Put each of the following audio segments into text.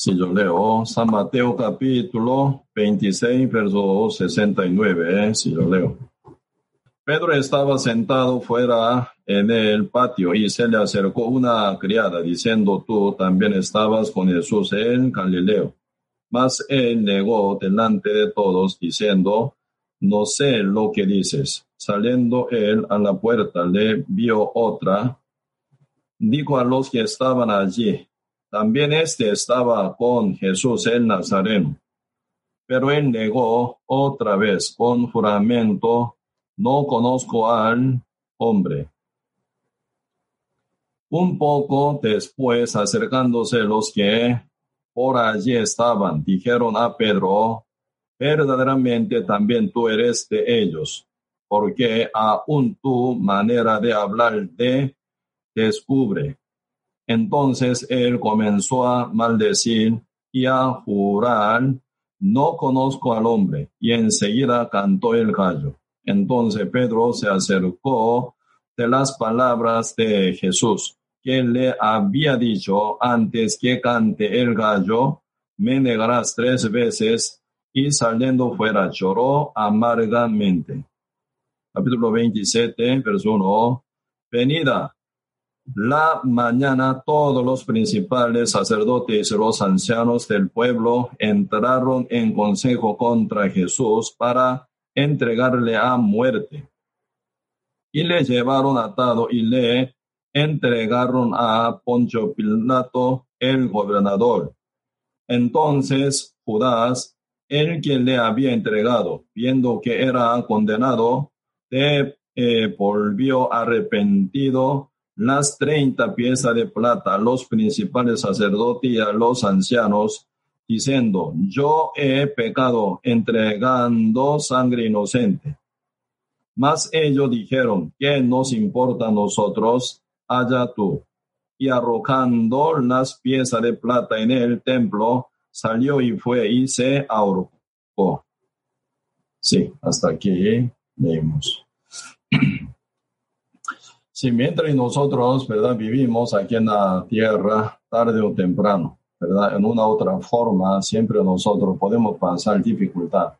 Si yo leo San Mateo capítulo 26, verso 69, ¿eh? si yo leo. Pedro estaba sentado fuera en el patio y se le acercó una criada diciendo, tú también estabas con Jesús en Galileo. Mas él negó delante de todos diciendo, no sé lo que dices. Saliendo él a la puerta, le vio otra. Dijo a los que estaban allí, también este estaba con Jesús el Nazareno. Pero él negó otra vez con juramento, no conozco al hombre. Un poco después, acercándose los que por allí estaban, dijeron a Pedro, verdaderamente también tú eres de ellos, porque aún tu manera de hablar de descubre. Entonces él comenzó a maldecir y a jurar, no conozco al hombre, y enseguida cantó el gallo. Entonces Pedro se acercó de las palabras de Jesús, que le había dicho antes que cante el gallo, me negarás tres veces, y saliendo fuera lloró amargamente. Capítulo 27, verso 1. Venida la mañana todos los principales sacerdotes y los ancianos del pueblo entraron en consejo contra Jesús para entregarle a muerte. Y le llevaron atado y le entregaron a Poncho Pilato, el gobernador. Entonces Judas, el que le había entregado, viendo que era condenado, se eh, volvió arrepentido las treinta piezas de plata a los principales sacerdotes y a los ancianos, diciendo, yo he pecado entregando sangre inocente. Mas ellos dijeron, ¿qué nos importa a nosotros? Allá tú. Y arrojando las piezas de plata en el templo, salió y fue y se ahorcó. Sí, hasta aquí leemos. Si mientras nosotros, ¿verdad? Vivimos aquí en la tierra tarde o temprano, ¿verdad? En una otra forma, siempre nosotros podemos pasar dificultad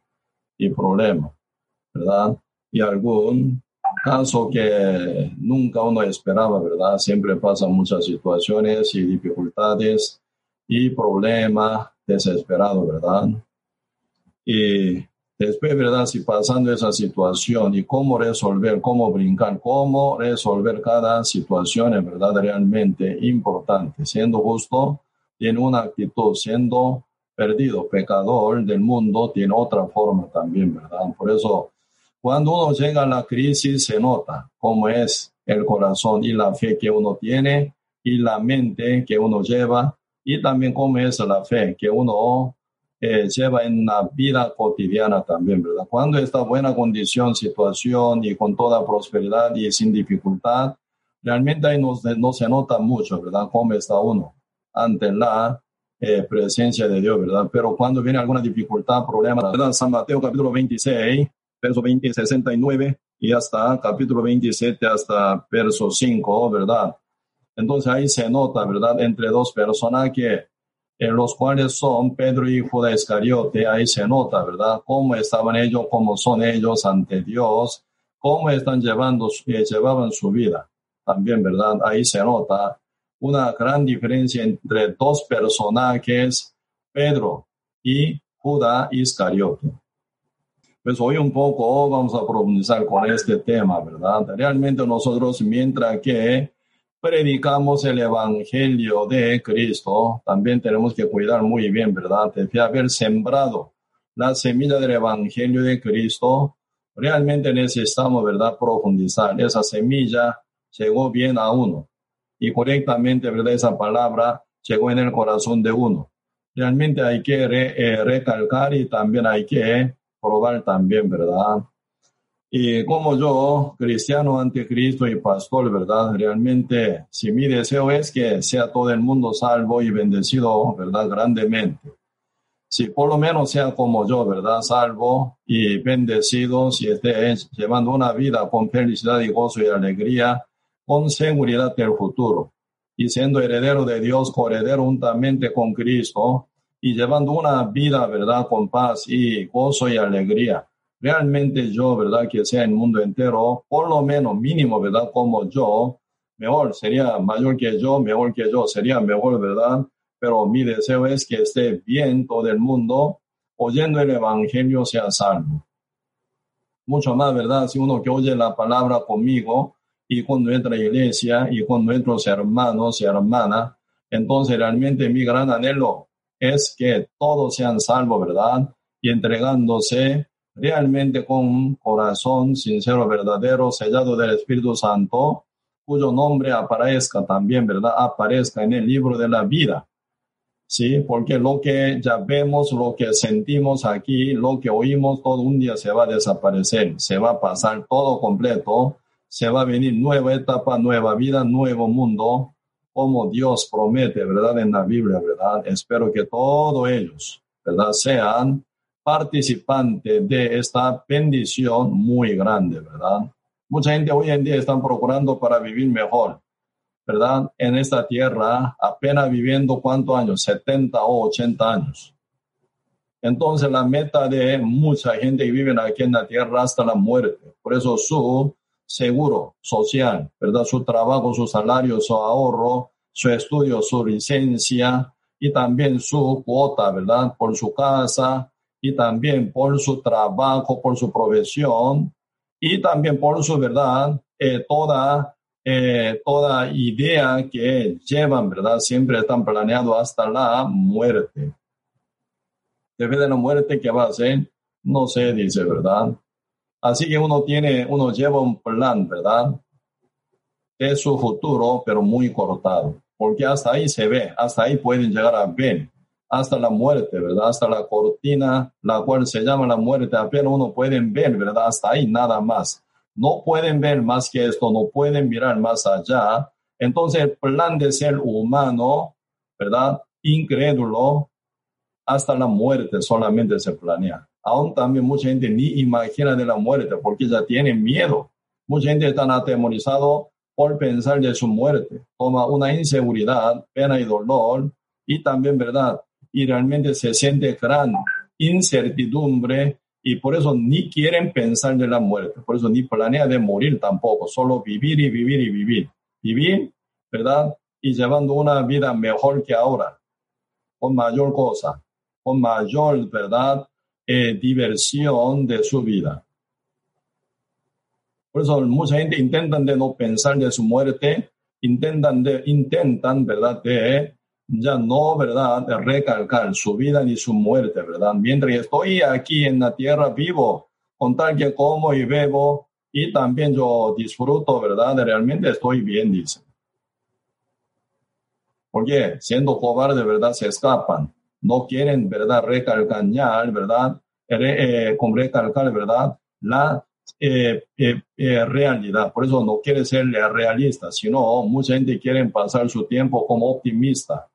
y problema, ¿verdad? Y algún caso que nunca uno esperaba, ¿verdad? Siempre pasan muchas situaciones y dificultades y problemas desesperados, ¿verdad? Y Después, ¿verdad? Si pasando esa situación y cómo resolver, cómo brincar, cómo resolver cada situación es verdad realmente importante. Siendo justo, tiene una actitud, siendo perdido, pecador del mundo, tiene otra forma también, ¿verdad? Por eso, cuando uno llega a la crisis, se nota cómo es el corazón y la fe que uno tiene y la mente que uno lleva y también cómo es la fe que uno eh, lleva en la vida cotidiana también, ¿verdad? Cuando está buena condición, situación y con toda prosperidad y sin dificultad, realmente ahí no, no se nota mucho, ¿verdad? Cómo está uno ante la eh, presencia de Dios, ¿verdad? Pero cuando viene alguna dificultad, problema, ¿verdad? San Mateo capítulo 26, verso 20, 69 y hasta capítulo 27 hasta verso 5, ¿verdad? Entonces ahí se nota, ¿verdad? Entre dos personas que en los cuales son Pedro y Judas Iscariote, ahí se nota, ¿verdad? Cómo estaban ellos, cómo son ellos ante Dios, cómo están llevando, eh, llevaban su vida. También, ¿verdad? Ahí se nota una gran diferencia entre dos personajes, Pedro y Judas Iscariote. Pues hoy un poco vamos a profundizar con este tema, ¿verdad? Realmente nosotros, mientras que predicamos el Evangelio de Cristo, también tenemos que cuidar muy bien, ¿verdad? De haber sembrado la semilla del Evangelio de Cristo, realmente necesitamos, ¿verdad?, profundizar. Esa semilla llegó bien a uno y correctamente, ¿verdad?, esa palabra llegó en el corazón de uno. Realmente hay que eh, recalcar y también hay que probar también, ¿verdad? Y como yo, cristiano ante Cristo y pastor, ¿verdad? Realmente, si mi deseo es que sea todo el mundo salvo y bendecido, ¿verdad? Grandemente. Si por lo menos sea como yo, ¿verdad? Salvo y bendecido, si esté llevando una vida con felicidad y gozo y alegría, con seguridad del futuro. Y siendo heredero de Dios, coheredero juntamente con Cristo, y llevando una vida, ¿verdad? Con paz y gozo y alegría. Realmente yo, ¿verdad? Que sea el mundo entero, por lo menos mínimo, ¿verdad? Como yo, mejor sería mayor que yo, mejor que yo, sería mejor, ¿verdad? Pero mi deseo es que esté bien todo el mundo, oyendo el Evangelio sea salvo. Mucho más, ¿verdad? Si uno que oye la palabra conmigo y con nuestra iglesia y con nuestros hermanos y hermanas, entonces realmente mi gran anhelo es que todos sean salvos, ¿verdad? Y entregándose realmente con un corazón sincero, verdadero, sellado del Espíritu Santo, cuyo nombre aparezca también, ¿verdad? Aparezca en el libro de la vida. Sí, porque lo que ya vemos, lo que sentimos aquí, lo que oímos, todo un día se va a desaparecer, se va a pasar todo completo, se va a venir nueva etapa, nueva vida, nuevo mundo, como Dios promete, ¿verdad? En la Biblia, ¿verdad? Espero que todos ellos, ¿verdad? Sean participantes de esta bendición muy grande, ¿verdad? Mucha gente hoy en día está procurando para vivir mejor, ¿verdad? En esta tierra, apenas viviendo cuántos años, 70 o 80 años. Entonces la meta de mucha gente que vive aquí en la tierra hasta la muerte. Por eso su seguro social, ¿verdad? Su trabajo, su salario, su ahorro, su estudio, su licencia y también su cuota, ¿verdad? Por su casa y también por su trabajo, por su profesión y también por su verdad, eh, toda, eh, toda idea que llevan, ¿verdad? Siempre están planeando hasta la muerte. Después de la muerte, ¿qué va a hacer? No sé, dice, ¿verdad? Así que uno tiene, uno lleva un plan, ¿verdad? De su futuro, pero muy cortado, porque hasta ahí se ve, hasta ahí pueden llegar a ver hasta la muerte, ¿verdad? Hasta la cortina, la cual se llama la muerte, apenas uno puede ver, ¿verdad? Hasta ahí nada más. No pueden ver más que esto, no pueden mirar más allá. Entonces el plan de ser humano, ¿verdad? Incrédulo, hasta la muerte solamente se planea. Aún también mucha gente ni imagina de la muerte porque ya tienen miedo. Mucha gente está atemorizado por pensar de su muerte. Toma una inseguridad, pena y dolor y también, ¿verdad? Y realmente se siente gran incertidumbre y por eso ni quieren pensar de la muerte, por eso ni planea de morir tampoco, solo vivir y vivir y vivir. Vivir, ¿verdad? Y llevando una vida mejor que ahora, con mayor cosa, con mayor, ¿verdad? Eh, diversión de su vida. Por eso mucha gente intentan de no pensar de su muerte, intentan de, intentan, ¿verdad? De ya no, ¿verdad?, recalcar su vida ni su muerte, ¿verdad? Mientras estoy aquí en la tierra vivo, con tal que como y bebo y también yo disfruto, ¿verdad? Realmente estoy bien, dice. Porque siendo cobarde, ¿verdad? Se escapan. No quieren, ¿verdad? Recalcar, ¿verdad? Eh, con recalcar, ¿verdad? La eh, eh, realidad. Por eso no quiere ser realista, sino mucha gente quiere pasar su tiempo como optimista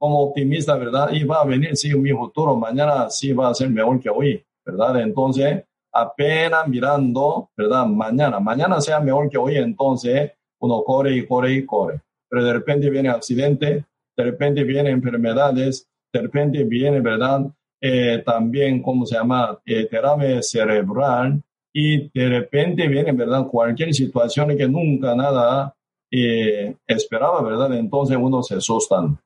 como optimista, ¿verdad? Y va a venir, sí, mi futuro, mañana sí va a ser mejor que hoy, ¿verdad? Entonces, apenas mirando, ¿verdad? Mañana, mañana sea mejor que hoy, entonces uno corre y corre y corre. Pero de repente viene accidente, de repente vienen enfermedades, de repente viene, ¿verdad? Eh, también, ¿cómo se llama? Eh, terapia cerebral y de repente viene, ¿verdad? Cualquier situación que nunca nada eh, esperaba, ¿verdad? Entonces uno se asustan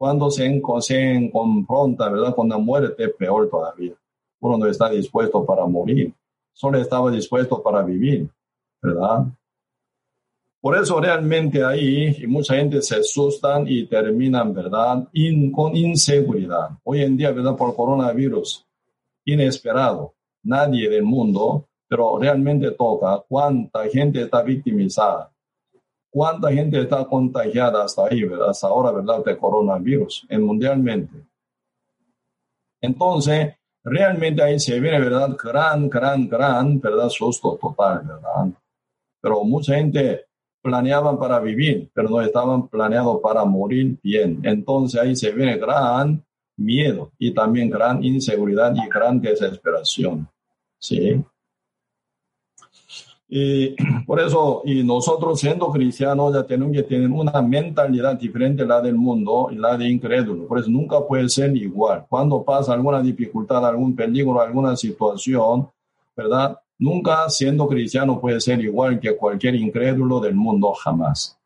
cuando se, se confronta ¿verdad? con la muerte, peor todavía. Uno no está dispuesto para morir, solo estaba dispuesto para vivir, ¿verdad? Por eso realmente ahí y mucha gente se asustan y terminan, ¿verdad? con inseguridad. Hoy en día, ¿verdad? Por coronavirus, inesperado. Nadie del mundo, pero realmente toca cuánta gente está victimizada cuánta gente está contagiada hasta ahí, ¿verdad? Hasta ahora, ¿verdad? De coronavirus en mundialmente. Entonces, realmente ahí se viene, ¿verdad? Gran, gran, gran, ¿verdad? Susto total, ¿verdad? Pero mucha gente planeaban para vivir, pero no estaban planeados para morir bien. Entonces ahí se viene gran miedo y también gran inseguridad y gran desesperación. ¿Sí? Y por eso, y nosotros siendo cristianos ya tenemos que tener una mentalidad diferente a la del mundo y la de incrédulo. Por eso nunca puede ser igual. Cuando pasa alguna dificultad, algún peligro, alguna situación, ¿verdad? Nunca siendo cristiano puede ser igual que cualquier incrédulo del mundo, jamás.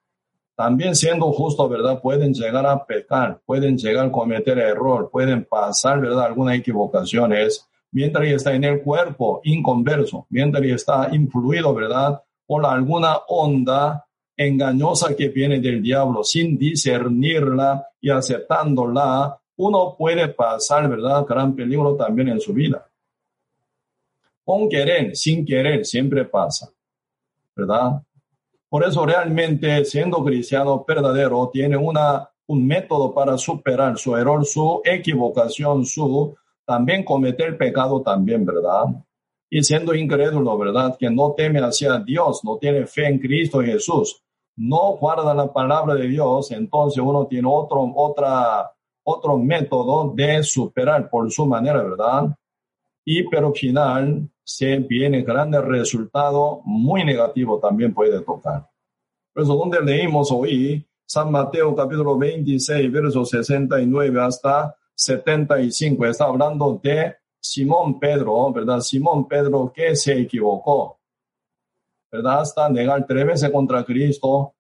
También siendo justo, ¿verdad? Pueden llegar a pecar, pueden llegar a cometer error, pueden pasar, ¿verdad? Algunas equivocaciones mientras está en el cuerpo inconverso, mientras está influido, ¿verdad? Por alguna onda engañosa que viene del diablo, sin discernirla y aceptándola, uno puede pasar, ¿verdad? Gran peligro también en su vida. Con querer, sin querer, siempre pasa, ¿verdad? Por eso realmente siendo cristiano verdadero tiene una, un método para superar su error, su equivocación, su también cometer pecado también, ¿verdad? Y siendo incrédulo, ¿verdad? Que no teme hacia Dios, no tiene fe en Cristo Jesús, no guarda la palabra de Dios, entonces uno tiene otro, otra, otro método de superar por su manera, ¿verdad? Y pero final se viene grande resultado muy negativo también puede tocar. Por eso donde leímos hoy, San Mateo capítulo 26, verso 69 hasta 75. Está hablando de Simón Pedro, ¿verdad? Simón Pedro que se equivocó, ¿verdad? Hasta negar tres veces contra Cristo,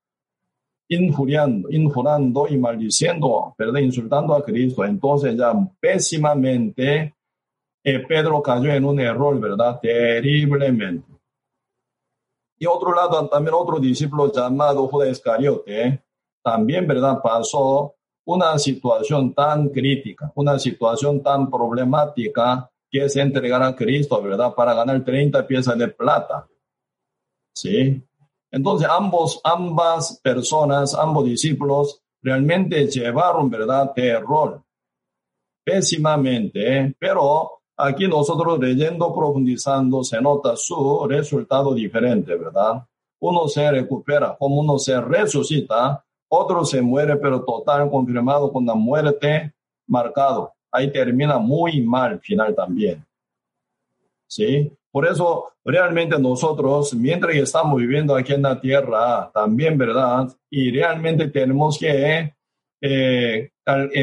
injuriando, injurando y maldiciendo, ¿verdad? Insultando a Cristo. Entonces ya pésimamente eh, Pedro cayó en un error, ¿verdad? Terriblemente. Y otro lado, también otro discípulo llamado Judas Iscariote, también, ¿verdad? Pasó una situación tan crítica, una situación tan problemática que es entregar a Cristo, ¿verdad? Para ganar 30 piezas de plata. ¿Sí? Entonces ambos, ambas personas, ambos discípulos realmente llevaron, ¿verdad? Terror. Pésimamente, ¿eh? pero aquí nosotros leyendo, profundizando, se nota su resultado diferente, ¿verdad? Uno se recupera, como uno se resucita, otro se muere, pero total confirmado con la muerte marcado. Ahí termina muy mal final también. ¿Sí? Por eso, realmente nosotros, mientras estamos viviendo aquí en la tierra, también, ¿verdad? Y realmente tenemos que eh,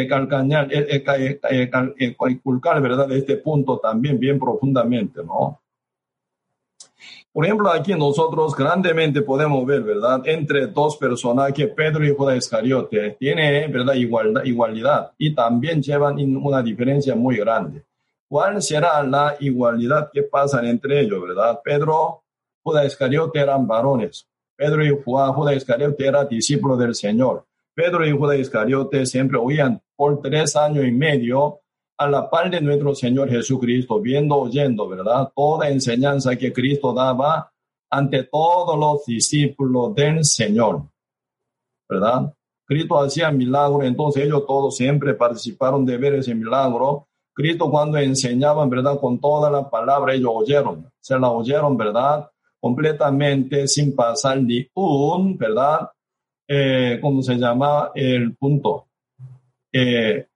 calcañar, eh, eh, inculcar, ¿verdad? Este punto también bien profundamente, ¿no? Por ejemplo, aquí nosotros grandemente podemos ver, ¿verdad? Entre dos personajes, Pedro y Judas Iscariote, tiene, ¿verdad? Igualdad, igualdad y también llevan una diferencia muy grande. ¿Cuál será la igualdad que pasa entre ellos, verdad? Pedro, Judas Iscariote eran varones. Pedro y Judas Iscariote eran discípulos del Señor. Pedro y Judas Iscariote siempre huían por tres años y medio a la par de nuestro Señor Jesucristo, viendo, oyendo, ¿verdad? Toda enseñanza que Cristo daba ante todos los discípulos del Señor, ¿verdad? Cristo hacía milagro, entonces ellos todos siempre participaron de ver ese milagro. Cristo cuando enseñaban, ¿verdad? Con toda la palabra ellos oyeron, se la oyeron, ¿verdad? Completamente sin pasar ni un, ¿verdad? Eh, ¿Cómo se llama? El punto. Eh,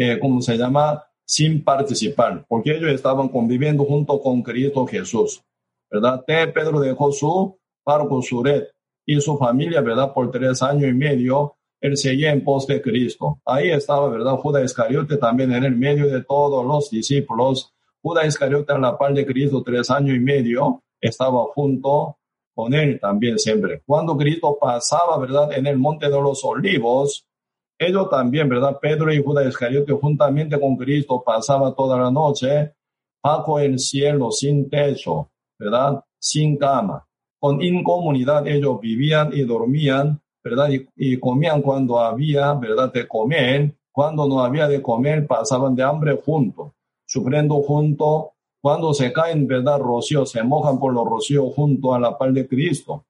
eh, ¿cómo se llama? Sin participar, porque ellos estaban conviviendo junto con Cristo Jesús, ¿verdad? Pedro dejó su con su red y su familia, ¿verdad? Por tres años y medio, él seguía en pos de Cristo. Ahí estaba, ¿verdad? Judas Iscariote también en el medio de todos los discípulos. Judas Iscariote en la par de Cristo tres años y medio, estaba junto con él también siempre. Cuando Cristo pasaba, ¿verdad? En el monte de los olivos, ellos también, ¿verdad? Pedro y Judas Iscariote juntamente con Cristo pasaba toda la noche bajo el cielo sin techo, ¿verdad? Sin cama. Con incomunidad ellos vivían y dormían, ¿verdad? Y, comían cuando había, ¿verdad? De comer. Cuando no había de comer pasaban de hambre juntos, sufriendo juntos. Cuando se caen, ¿verdad? Rocío, se mojan por los rocíos junto a la par de Cristo.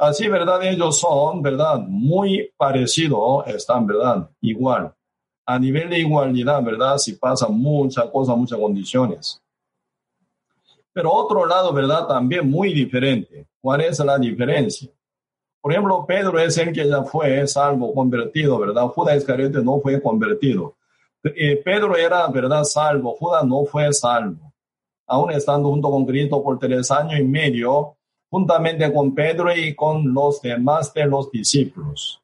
Así, ¿verdad? Ellos son, ¿verdad? Muy parecidos, están, ¿verdad? Igual. A nivel de igualdad, ¿verdad? Si pasan muchas cosas, muchas condiciones. Pero otro lado, ¿verdad? También muy diferente. ¿Cuál es la diferencia? Por ejemplo, Pedro es el que ya fue salvo, convertido, ¿verdad? Judas Iscariote no fue convertido. Eh, Pedro era, ¿verdad? Salvo. Judas no fue salvo. aún estando junto con Cristo por tres años y medio, juntamente con Pedro y con los demás de los discípulos,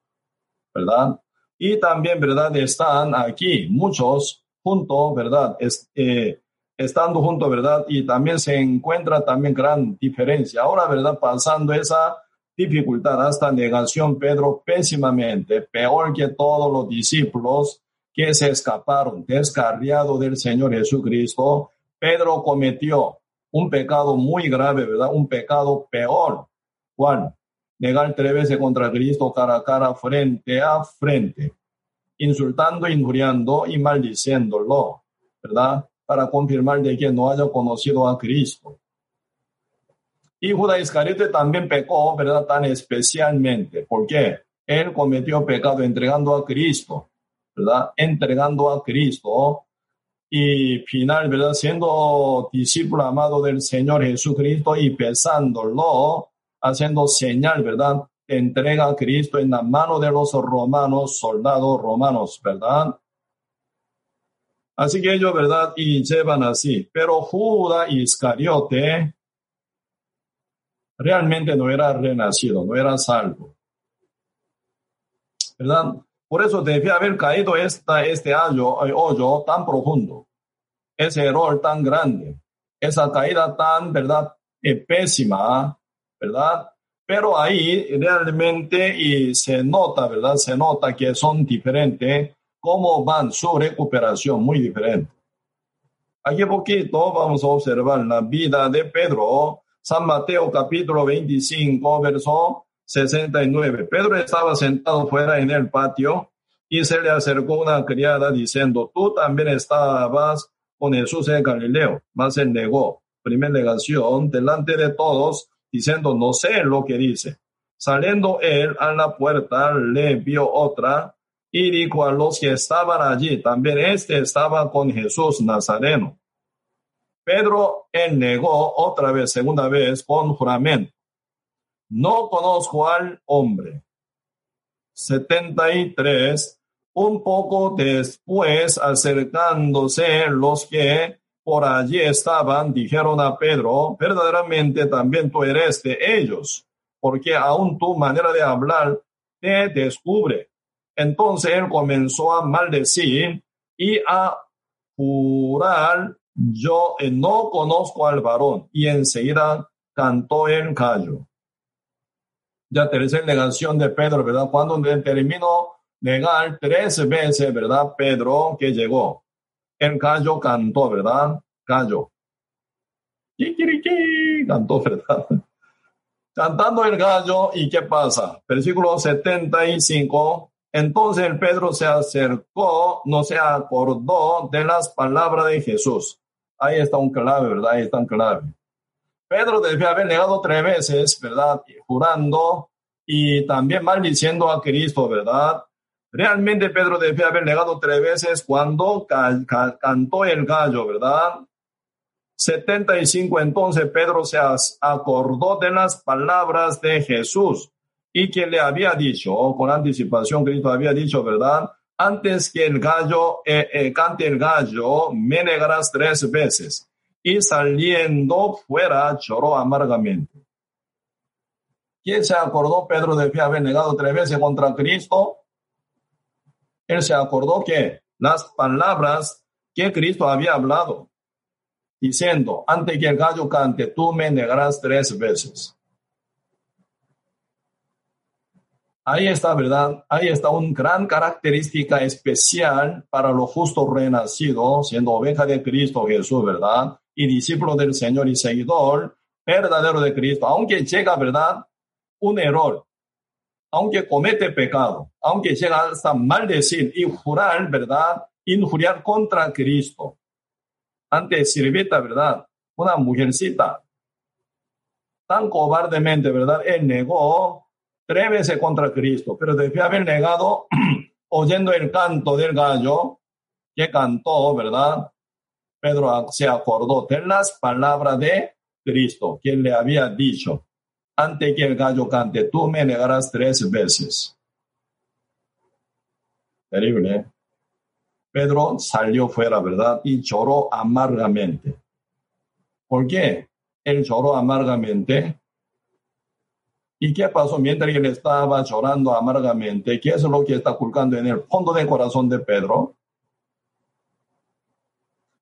¿verdad? Y también, ¿verdad? Están aquí muchos juntos, ¿verdad? Eh, estando juntos, ¿verdad? Y también se encuentra también gran diferencia. Ahora, ¿verdad? Pasando esa dificultad hasta negación, Pedro pésimamente, peor que todos los discípulos que se escaparon, descarriado del Señor Jesucristo, Pedro cometió un pecado muy grave, ¿verdad? Un pecado peor. ¿Cuál? Negar tres veces contra Cristo cara a cara, frente a frente, insultando, injuriando y maldiciéndolo, ¿verdad? Para confirmar de que no haya conocido a Cristo. Y Judas Iscariote también pecó, ¿verdad? Tan especialmente. ¿Por qué? Él cometió pecado entregando a Cristo, ¿verdad? Entregando a Cristo y final, ¿verdad? Siendo discípulo amado del Señor Jesucristo y pesándolo, haciendo señal, ¿verdad? Entrega a Cristo en la mano de los romanos, soldados romanos, ¿verdad? Así que ellos, ¿verdad? Y llevan así. Pero Judas Iscariote realmente no era renacido, no era salvo. ¿Verdad? Por eso debía haber caído esta, este hoyo, eh, hoyo tan profundo, ese error tan grande, esa caída tan, ¿verdad? Eh, pésima, ¿verdad? Pero ahí realmente y se nota, ¿verdad? Se nota que son diferentes, cómo van su recuperación, muy diferente. Aquí poquito vamos a observar la vida de Pedro, San Mateo capítulo 25, verso 69. Pedro estaba sentado fuera en el patio y se le acercó una criada diciendo, tú también estabas con Jesús en Galileo. Mas él negó, primera negación, delante de todos, diciendo, no sé lo que dice. Saliendo él a la puerta, le vio otra y dijo a los que estaban allí, también este estaba con Jesús Nazareno. Pedro él negó otra vez, segunda vez, con juramento no conozco al hombre. 73. Un poco después, acercándose los que por allí estaban, dijeron a Pedro, verdaderamente también tú eres de ellos, porque aún tu manera de hablar te descubre. Entonces él comenzó a maldecir y a jurar, yo no conozco al varón, y enseguida cantó el gallo ya tercera negación de Pedro, ¿verdad? Cuando terminó negar tres veces, ¿verdad? Pedro que llegó. El gallo cantó, ¿verdad? Gallo. Cantó, ¿verdad? Cantando el gallo, ¿y qué pasa? Versículo 75. Entonces el Pedro se acercó, no se acordó de las palabras de Jesús. Ahí está un clave, ¿verdad? Ahí está un clave. Pedro debe haber negado tres veces, ¿verdad? Jurando y también maldiciendo a Cristo, ¿verdad? Realmente Pedro debe haber negado tres veces cuando cantó el gallo, ¿verdad? 75 entonces Pedro se acordó de las palabras de Jesús y que le había dicho, con anticipación Cristo había dicho, ¿verdad? Antes que el gallo eh, eh, cante el gallo, me negarás tres veces y saliendo fuera lloró amargamente. ¿Quién se acordó? Pedro debía haber negado tres veces contra Cristo. Él se acordó que las palabras que Cristo había hablado, diciendo, antes que el gallo cante, tú me negarás tres veces. Ahí está, ¿verdad? Ahí está una gran característica especial para los justos renacidos, siendo oveja de Cristo Jesús, ¿verdad? Y discípulo del Señor y seguidor verdadero de Cristo, aunque llega, ¿verdad? Un error, aunque comete pecado, aunque llega hasta maldecir y jurar, ¿verdad? Injuriar contra Cristo. Ante sirvienta, ¿verdad? Una mujercita. Tan cobardemente, ¿verdad? Él negó tres veces contra Cristo, pero debía haber negado oyendo el canto del gallo que cantó, ¿verdad? Pedro se acordó de las palabras de Cristo, quien le había dicho, antes que el gallo cante, tú me negarás tres veces. Terrible. ¿eh? Pedro salió fuera, ¿verdad? Y lloró amargamente. ¿Por qué? Él lloró amargamente. ¿Y qué pasó mientras él estaba llorando amargamente? ¿Qué es lo que está ocultando en el fondo del corazón de Pedro?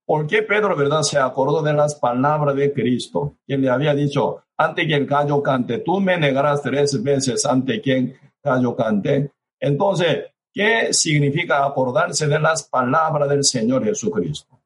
¿Por qué Pedro, verdad, se acordó de las palabras de Cristo? Que le había dicho, ante que el gallo cante, tú me negarás tres veces ante que el gallo cante. Entonces, ¿qué significa acordarse de las palabras del Señor Jesucristo?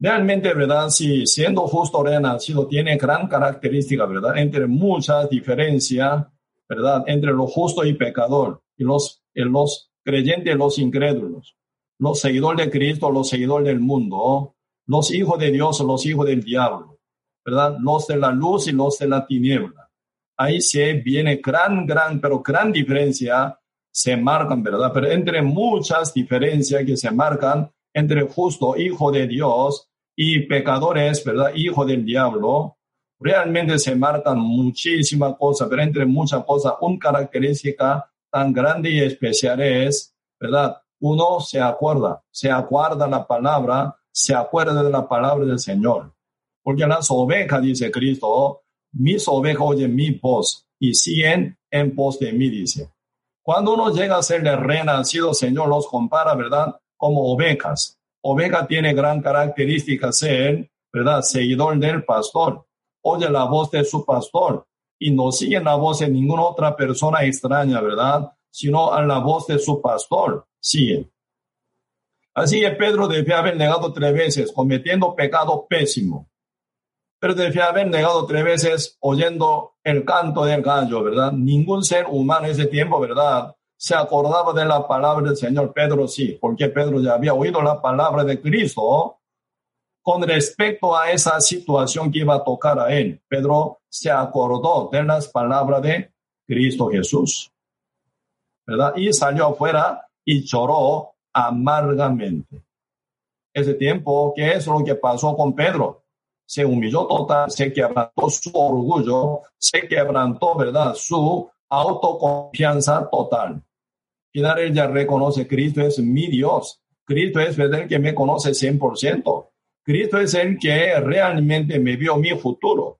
Realmente, ¿verdad? Si siendo justo renacido tiene gran característica, ¿verdad? Entre muchas diferencias, ¿verdad? Entre lo justo y pecador y los, los creyentes, los incrédulos, los seguidores de Cristo, los seguidores del mundo, los hijos de Dios, los hijos del diablo, ¿verdad? Los de la luz y los de la tiniebla. Ahí se viene gran, gran, pero gran diferencia se marcan, ¿verdad? Pero entre muchas diferencias que se marcan entre justo, hijo de Dios, y pecadores, ¿verdad? Hijo del diablo, realmente se marcan muchísimas cosas, pero entre muchas cosas, una característica tan grande y especial es, ¿verdad? Uno se acuerda, se acuerda la palabra, se acuerda de la palabra del Señor. Porque las ovejas, dice Cristo, mis ovejas oyen mi voz y siguen en pos de mí, dice. Cuando uno llega a ser el renacido, Señor los compara, ¿verdad? Como ovejas. Oveja tiene gran característica ser, ¿verdad? Seguidor del pastor. Oye la voz de su pastor y no siguen la voz de ninguna otra persona extraña, ¿verdad? Sino a la voz de su pastor, siguen. Así que Pedro debe haber negado tres veces, cometiendo pecado pésimo. Pero debe haber negado tres veces oyendo el canto del gallo, ¿verdad? Ningún ser humano en ese tiempo, ¿verdad? Se acordaba de la palabra del Señor. Pedro sí, porque Pedro ya había oído la palabra de Cristo con respecto a esa situación que iba a tocar a él. Pedro se acordó de las palabras de Cristo Jesús, ¿verdad? Y salió afuera y lloró amargamente. Ese tiempo, ¿qué es lo que pasó con Pedro? Se humilló total, se quebrantó su orgullo, se quebrantó, ¿verdad? Su autoconfianza total. Final él ya reconoce, Cristo es mi Dios. Cristo es el que me conoce 100%. Cristo es el que realmente me vio mi futuro.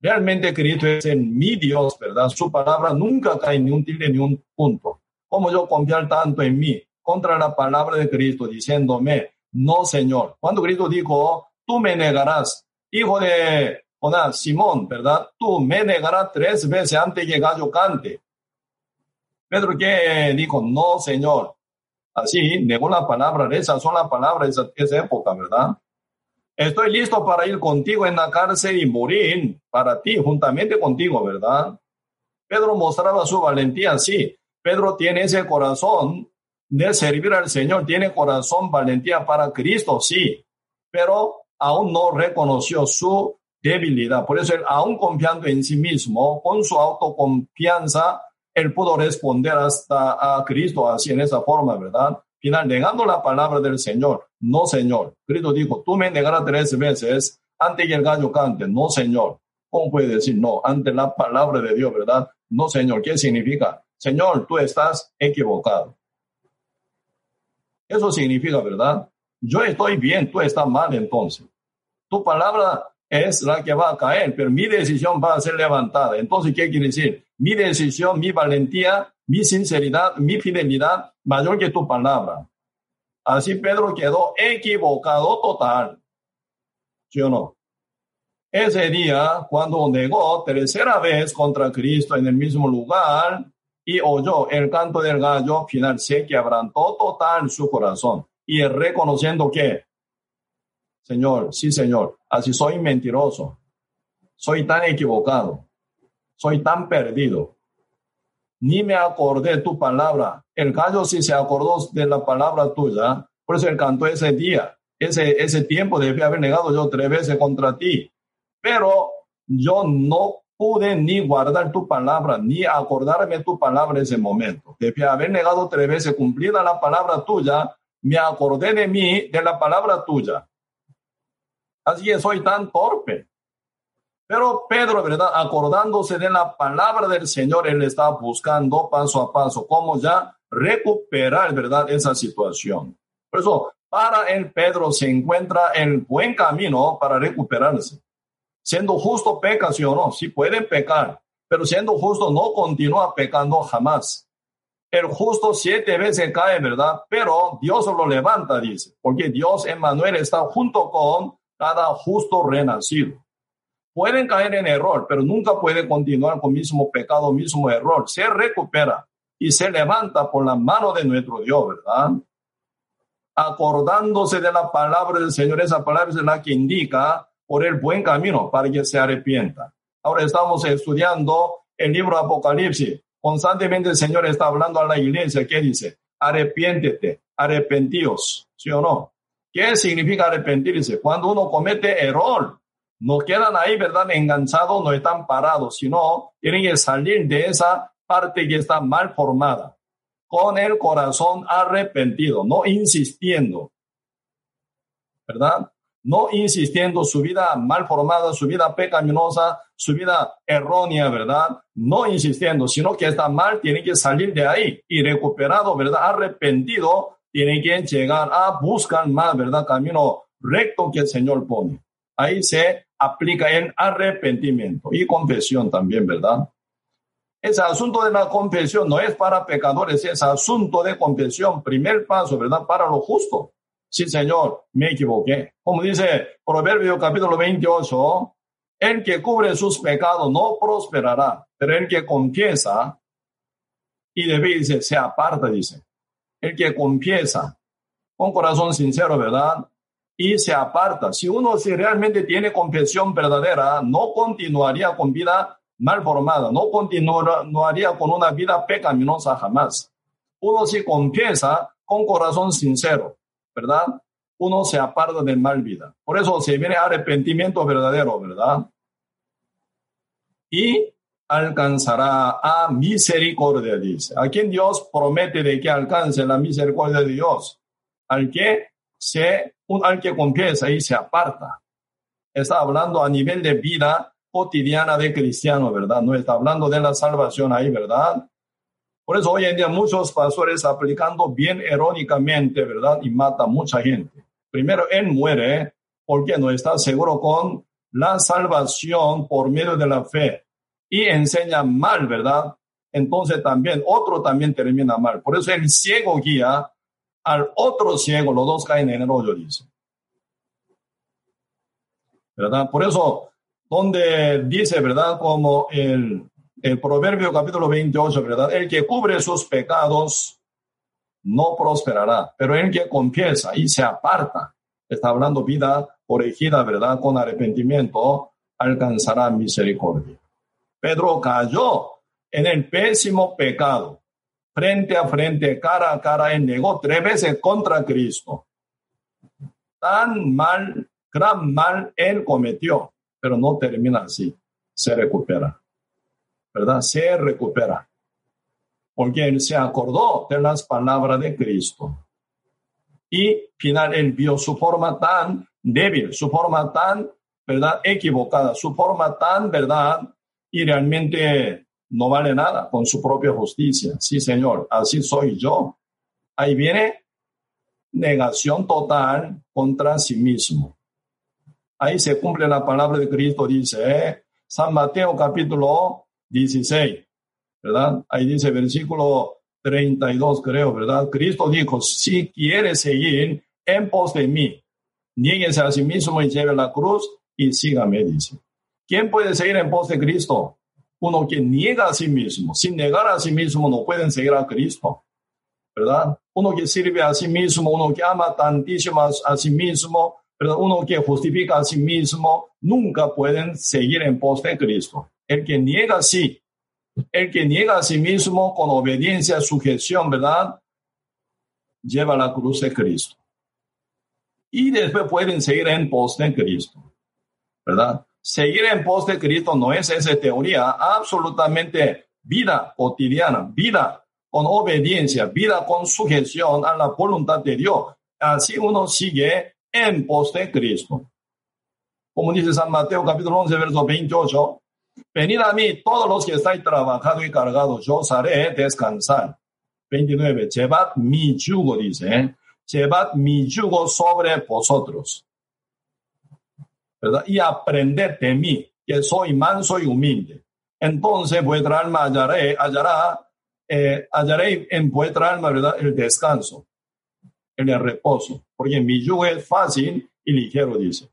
Realmente Cristo es el mi Dios, ¿verdad? Su palabra nunca cae ni un tilde ni un punto. ¿Cómo yo confiar tanto en mí contra la palabra de Cristo diciéndome, no, Señor? Cuando Cristo dijo, tú me negarás, hijo de Simón, ¿verdad? Tú me negarás tres veces antes que gallo cante. Pedro que dijo, no, Señor. Así negó la palabra, son la palabra esa, esa época, ¿verdad? Estoy listo para ir contigo en la cárcel y morir para ti, juntamente contigo, ¿verdad? Pedro mostraba su valentía, sí. Pedro tiene ese corazón de servir al Señor, tiene corazón, valentía para Cristo, sí. Pero aún no reconoció su debilidad. Por eso él, aún confiando en sí mismo, con su autoconfianza, él pudo responder hasta a Cristo así en esa forma, ¿verdad? final negando la palabra del Señor. No, Señor. Cristo dijo, tú me negarás tres veces antes que el gallo cante. No, Señor. ¿Cómo puede decir no? Ante la palabra de Dios, ¿verdad? No, Señor. ¿Qué significa? Señor, tú estás equivocado. Eso significa, ¿verdad? Yo estoy bien, tú estás mal entonces. Tu palabra es la que va a caer, pero mi decisión va a ser levantada. Entonces, ¿qué quiere decir? Mi decisión, mi valentía mi sinceridad, mi fidelidad mayor que tu palabra. Así Pedro quedó equivocado total. ¿Sí o no? Ese día, cuando negó tercera vez contra Cristo en el mismo lugar y oyó el canto del gallo, final se quebrantó total su corazón y reconociendo que, Señor, sí, Señor, así soy mentiroso, soy tan equivocado, soy tan perdido ni me acordé tu palabra. El gallo sí se acordó de la palabra tuya, por eso él cantó ese día. Ese, ese tiempo debía haber negado yo tres veces contra ti. Pero yo no pude ni guardar tu palabra, ni acordarme tu palabra en ese momento. Debía haber negado tres veces cumplida la palabra tuya, me acordé de mí, de la palabra tuya. Así que soy tan torpe. Pero Pedro, ¿verdad? Acordándose de la palabra del Señor, él está buscando paso a paso cómo ya recuperar, ¿verdad? Esa situación. Por eso, para el Pedro se encuentra el buen camino para recuperarse. Siendo justo peca, sí o no, sí puede pecar, pero siendo justo no continúa pecando jamás. El justo siete veces cae, ¿verdad? Pero Dios lo levanta, dice, porque Dios, Emmanuel, está junto con cada justo renacido. Pueden caer en error, pero nunca puede continuar con mismo pecado, mismo error. Se recupera y se levanta por la mano de nuestro Dios, ¿verdad? Acordándose de la palabra del Señor, esa palabra es la que indica por el buen camino para que se arrepienta. Ahora estamos estudiando el libro Apocalipsis Constantemente el Señor está hablando a la iglesia. ¿Qué dice? Arrepiéntete, arrepentíos, ¿sí o no? ¿Qué significa arrepentirse? Cuando uno comete error, no quedan ahí, ¿verdad? Enganchados, no están parados, sino tienen que salir de esa parte que está mal formada, con el corazón arrepentido, no insistiendo, ¿verdad? no insistiendo su vida mal formada, su vida pecaminosa, su vida errónea, ¿verdad? No insistiendo, sino que está mal, tiene que salir de ahí y recuperado, ¿verdad? Arrepentido, tiene que llegar a buscar más, ¿verdad? Camino recto que el Señor pone. Ahí se aplica el arrepentimiento y confesión también, ¿verdad? Ese asunto de la confesión no es para pecadores, es asunto de confesión, primer paso, ¿verdad? Para lo justo sí Señor, me equivoqué. Como dice Proverbio capítulo 28, el que cubre sus pecados no prosperará, pero el que confiesa y debe, dice, se aparta, dice. El que confiesa con corazón sincero, ¿verdad? Y se aparta. Si uno si realmente tiene confesión verdadera, no continuaría con vida mal formada, no continuaría con una vida pecaminosa jamás. Uno si confiesa con corazón sincero ¿verdad? Uno se aparta del mal vida. Por eso se viene arrepentimiento verdadero, ¿verdad? Y alcanzará a misericordia, dice. ¿A quien Dios promete de que alcance la misericordia de Dios? Al que se, al que confiesa y se aparta. Está hablando a nivel de vida cotidiana de cristiano, ¿verdad? No está hablando de la salvación ahí, ¿verdad? Por eso hoy en día muchos pastores aplicando bien erónicamente, ¿verdad? Y mata mucha gente. Primero, él muere porque no está seguro con la salvación por medio de la fe y enseña mal, ¿verdad? Entonces también otro también termina mal. Por eso el ciego guía al otro ciego, los dos caen en el hoyo, dice. ¿Verdad? Por eso, donde dice, ¿verdad? Como el, el Proverbio capítulo 28, ¿verdad? El que cubre sus pecados no prosperará, pero el que confiesa y se aparta, está hablando vida corregida, ¿verdad? Con arrepentimiento, alcanzará misericordia. Pedro cayó en el pésimo pecado. Frente a frente, cara a cara, él negó tres veces contra Cristo. Tan mal, gran mal él cometió, pero no termina así, se recupera. ¿verdad? Se recupera. Porque él se acordó de las palabras de Cristo. Y final, él vio su forma tan débil, su forma tan, ¿verdad? Equivocada, su forma tan, ¿verdad? Y realmente no vale nada con su propia justicia. Sí, Señor, así soy yo. Ahí viene negación total contra sí mismo. Ahí se cumple la palabra de Cristo, dice ¿eh? San Mateo capítulo 16, ¿verdad? Ahí dice versículo 32, creo, ¿verdad? Cristo dijo, si quiere seguir en pos de mí, nieguese a sí mismo y lleve la cruz y sígame, dice. ¿Quién puede seguir en pos de Cristo? Uno que niega a sí mismo. Sin negar a sí mismo no pueden seguir a Cristo, ¿verdad? Uno que sirve a sí mismo, uno que ama tantísimo a, sí mismo, ¿verdad? Uno que justifica a sí mismo, nunca pueden seguir en pos de Cristo. El que niega sí, el que niega a sí mismo con obediencia, sujeción, ¿verdad? Lleva la cruz de Cristo. Y después pueden seguir en pos de Cristo, ¿verdad? Seguir en pos de Cristo no es esa teoría, absolutamente vida cotidiana, vida con obediencia, vida con sujeción a la voluntad de Dios. Así uno sigue en pos de Cristo. Como dice San Mateo capítulo 11, verso 28, Venid a mí todos los que estáis trabajados y cargados, yo os haré descansar. 29. Llevad mi yugo, dice. llevad mi yugo sobre vosotros. ¿Verdad? Y aprended de mí, que soy manso y humilde. Entonces vuestra alma hallaré, hallará, eh, hallaré en vuestra alma, ¿verdad? El descanso, el reposo. Porque mi yugo es fácil y ligero, dice.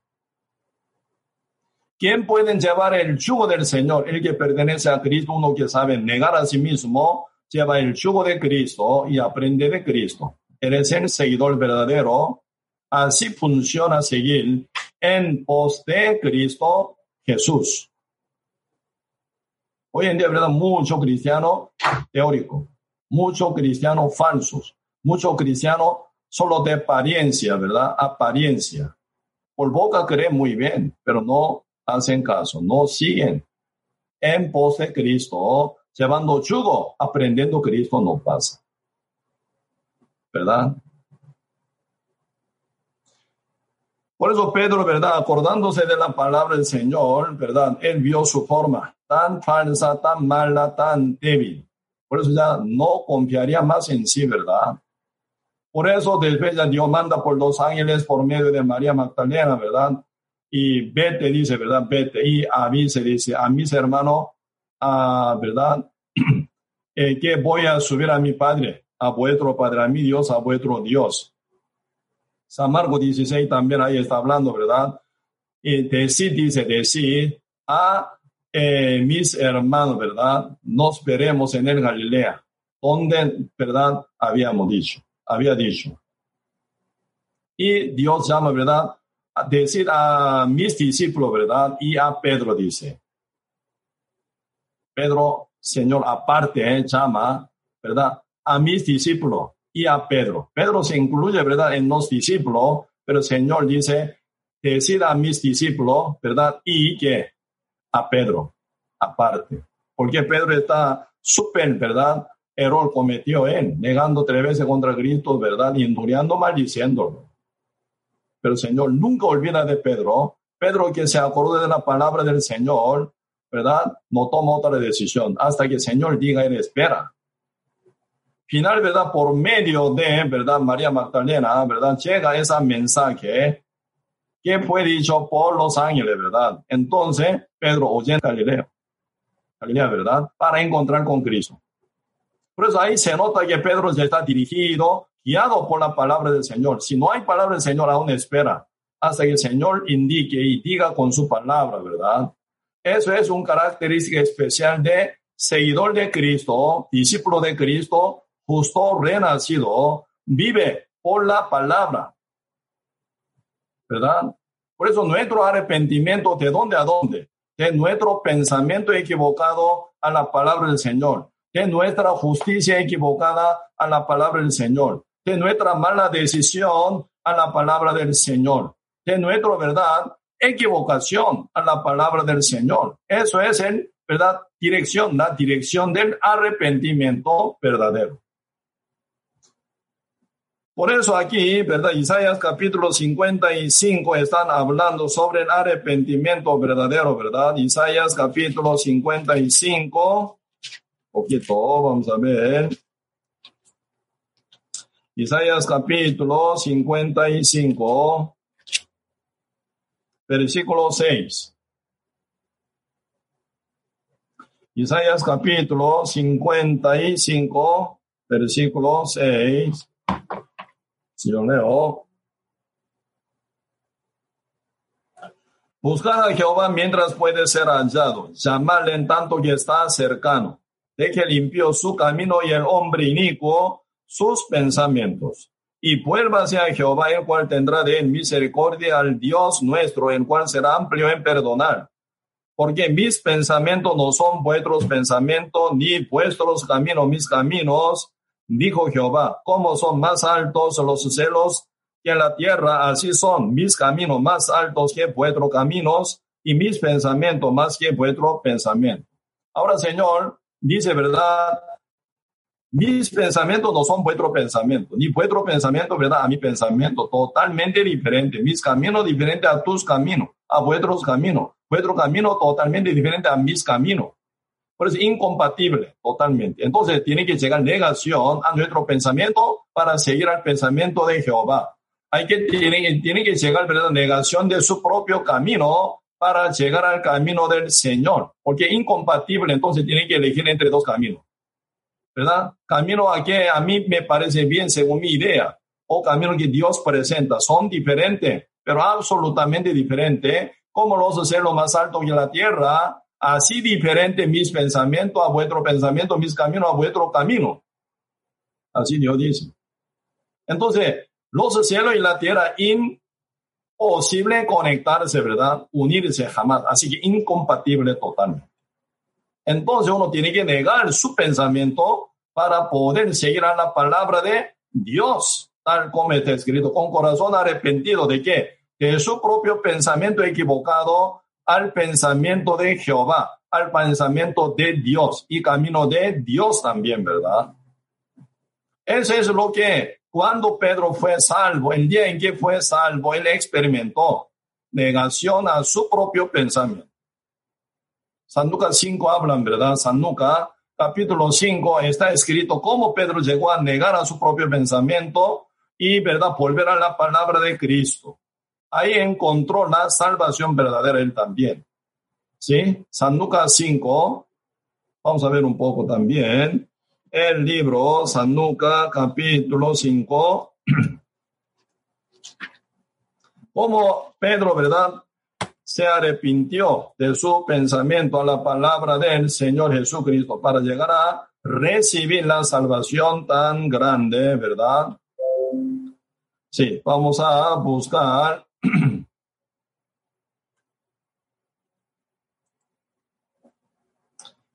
¿Quién puede llevar el yugo del Señor? El que pertenece a Cristo, uno que sabe negar a sí mismo, lleva el yugo de Cristo y aprende de Cristo. Eres el seguidor verdadero. Así funciona seguir en pos de Cristo Jesús. Hoy en día, ¿verdad? Mucho cristiano teórico, mucho cristiano falsos, mucho cristiano solo de apariencia, ¿verdad? Apariencia. Por boca creen muy bien, pero no hacen caso, no siguen en pos de Cristo, llevando yugo, aprendiendo Cristo no pasa. ¿Verdad? Por eso Pedro, ¿verdad? Acordándose de la palabra del Señor, ¿verdad? Él vio su forma tan falsa, tan mala, tan débil. Por eso ya no confiaría más en sí, ¿verdad? Por eso después ya Dios manda por los ángeles por medio de María Magdalena, ¿verdad? y vete, dice, ¿verdad? Vete. Y a mí se dice, a mis hermanos, ah, ¿verdad? eh, que voy a subir a mi Padre, a vuestro Padre, a mi Dios, a vuestro Dios. San Marcos 16 también ahí está hablando, ¿verdad? Y decir, dice, decir a eh, mis hermanos, ¿verdad? Nos veremos en el Galilea, donde, ¿verdad? Habíamos dicho, había dicho. Y Dios llama, ¿verdad? decir a mis discípulos, ¿verdad? Y a Pedro dice, Pedro, Señor, aparte, eh, llama, ¿verdad? A mis discípulos y a Pedro. Pedro se incluye, ¿verdad? En los discípulos, pero el Señor dice, decir a mis discípulos, ¿verdad? Y que a Pedro, aparte. Porque Pedro está súper, ¿verdad? Error cometió él, negando tres veces contra Cristo, ¿verdad? Y enduriando, maldiciéndolo. Pero el Señor nunca olvida de Pedro. Pedro que se acordó de la palabra del Señor, ¿verdad? No toma otra decisión hasta que el Señor diga, él espera. Final, ¿verdad? Por medio de, ¿verdad? María Magdalena, ¿verdad? Llega ese mensaje que fue dicho por los ángeles, ¿verdad? Entonces, Pedro oye a Galileo. Galilea, ¿verdad? Para encontrar con Cristo. Por eso ahí se nota que Pedro ya está dirigido guiado por la palabra del Señor. Si no hay palabra del Señor, aún espera hasta que el Señor indique y diga con su palabra, ¿verdad? Eso es un característica especial de seguidor de Cristo, discípulo de Cristo, justo renacido, vive por la palabra. ¿Verdad? Por eso nuestro arrepentimiento, ¿de dónde a dónde? De nuestro pensamiento equivocado a la palabra del Señor, de nuestra justicia equivocada a la palabra del Señor, de nuestra mala decisión a la palabra del Señor, de nuestra verdad, equivocación a la palabra del Señor. Eso es en verdad dirección, la dirección del arrepentimiento verdadero. Por eso aquí, ¿verdad? Isaías capítulo 55 están hablando sobre el arrepentimiento verdadero, ¿verdad? Isaías capítulo 55, poquito, vamos a ver. Isaías capítulo 55, versículo 6. Isaías capítulo 55, versículo 6. Si lo leo. Buscar a Jehová mientras puede ser hallado, llamarle en tanto que está cercano. De que limpió su camino y el hombre inicuo sus pensamientos. Y vuélvase a Jehová, el cual tendrá de misericordia al Dios nuestro, el cual será amplio en perdonar. Porque mis pensamientos no son vuestros pensamientos, ni vuestros caminos mis caminos, dijo Jehová. Como son más altos los celos que la tierra, así son mis caminos más altos que vuestros caminos, y mis pensamientos más que vuestro pensamiento. Ahora, Señor, dice verdad, mis pensamientos no son vuestros pensamientos, ni vuestro pensamiento, ¿verdad? A mi pensamiento, totalmente diferente. Mis caminos diferentes a tus caminos, a vuestros caminos. Vuestro camino totalmente diferente a mis caminos. Por eso, incompatible, totalmente. Entonces, tiene que llegar negación a nuestro pensamiento para seguir al pensamiento de Jehová. Hay que, tiene, tiene que llegar la negación de su propio camino para llegar al camino del Señor, porque incompatible, entonces tiene que elegir entre dos caminos. ¿Verdad? Camino a que a mí me parece bien según mi idea, o camino que Dios presenta, son diferentes, pero absolutamente diferentes, como los cielos más altos que la tierra, así diferente mis pensamientos a vuestro pensamiento, mis caminos a vuestro camino. Así Dios dice. Entonces, los cielos y la tierra imposible conectarse, ¿verdad? Unirse jamás. Así que incompatible totalmente. Entonces uno tiene que negar su pensamiento para poder seguir a la palabra de Dios, tal como está escrito, con corazón arrepentido de que de su propio pensamiento equivocado al pensamiento de Jehová, al pensamiento de Dios y camino de Dios también, ¿verdad? Eso es lo que cuando Pedro fue salvo, el día en que fue salvo, él experimentó negación a su propio pensamiento. San Lucas 5 hablan, ¿verdad? San Lucas capítulo 5 está escrito cómo Pedro llegó a negar a su propio pensamiento y, ¿verdad?, volver a la palabra de Cristo. Ahí encontró la salvación verdadera él también. ¿Sí? San Lucas 5, vamos a ver un poco también el libro San Lucas capítulo 5. Como Pedro, ¿verdad? Se arrepintió de su pensamiento a la palabra del Señor Jesucristo para llegar a recibir la salvación tan grande, ¿verdad? Sí, vamos a buscar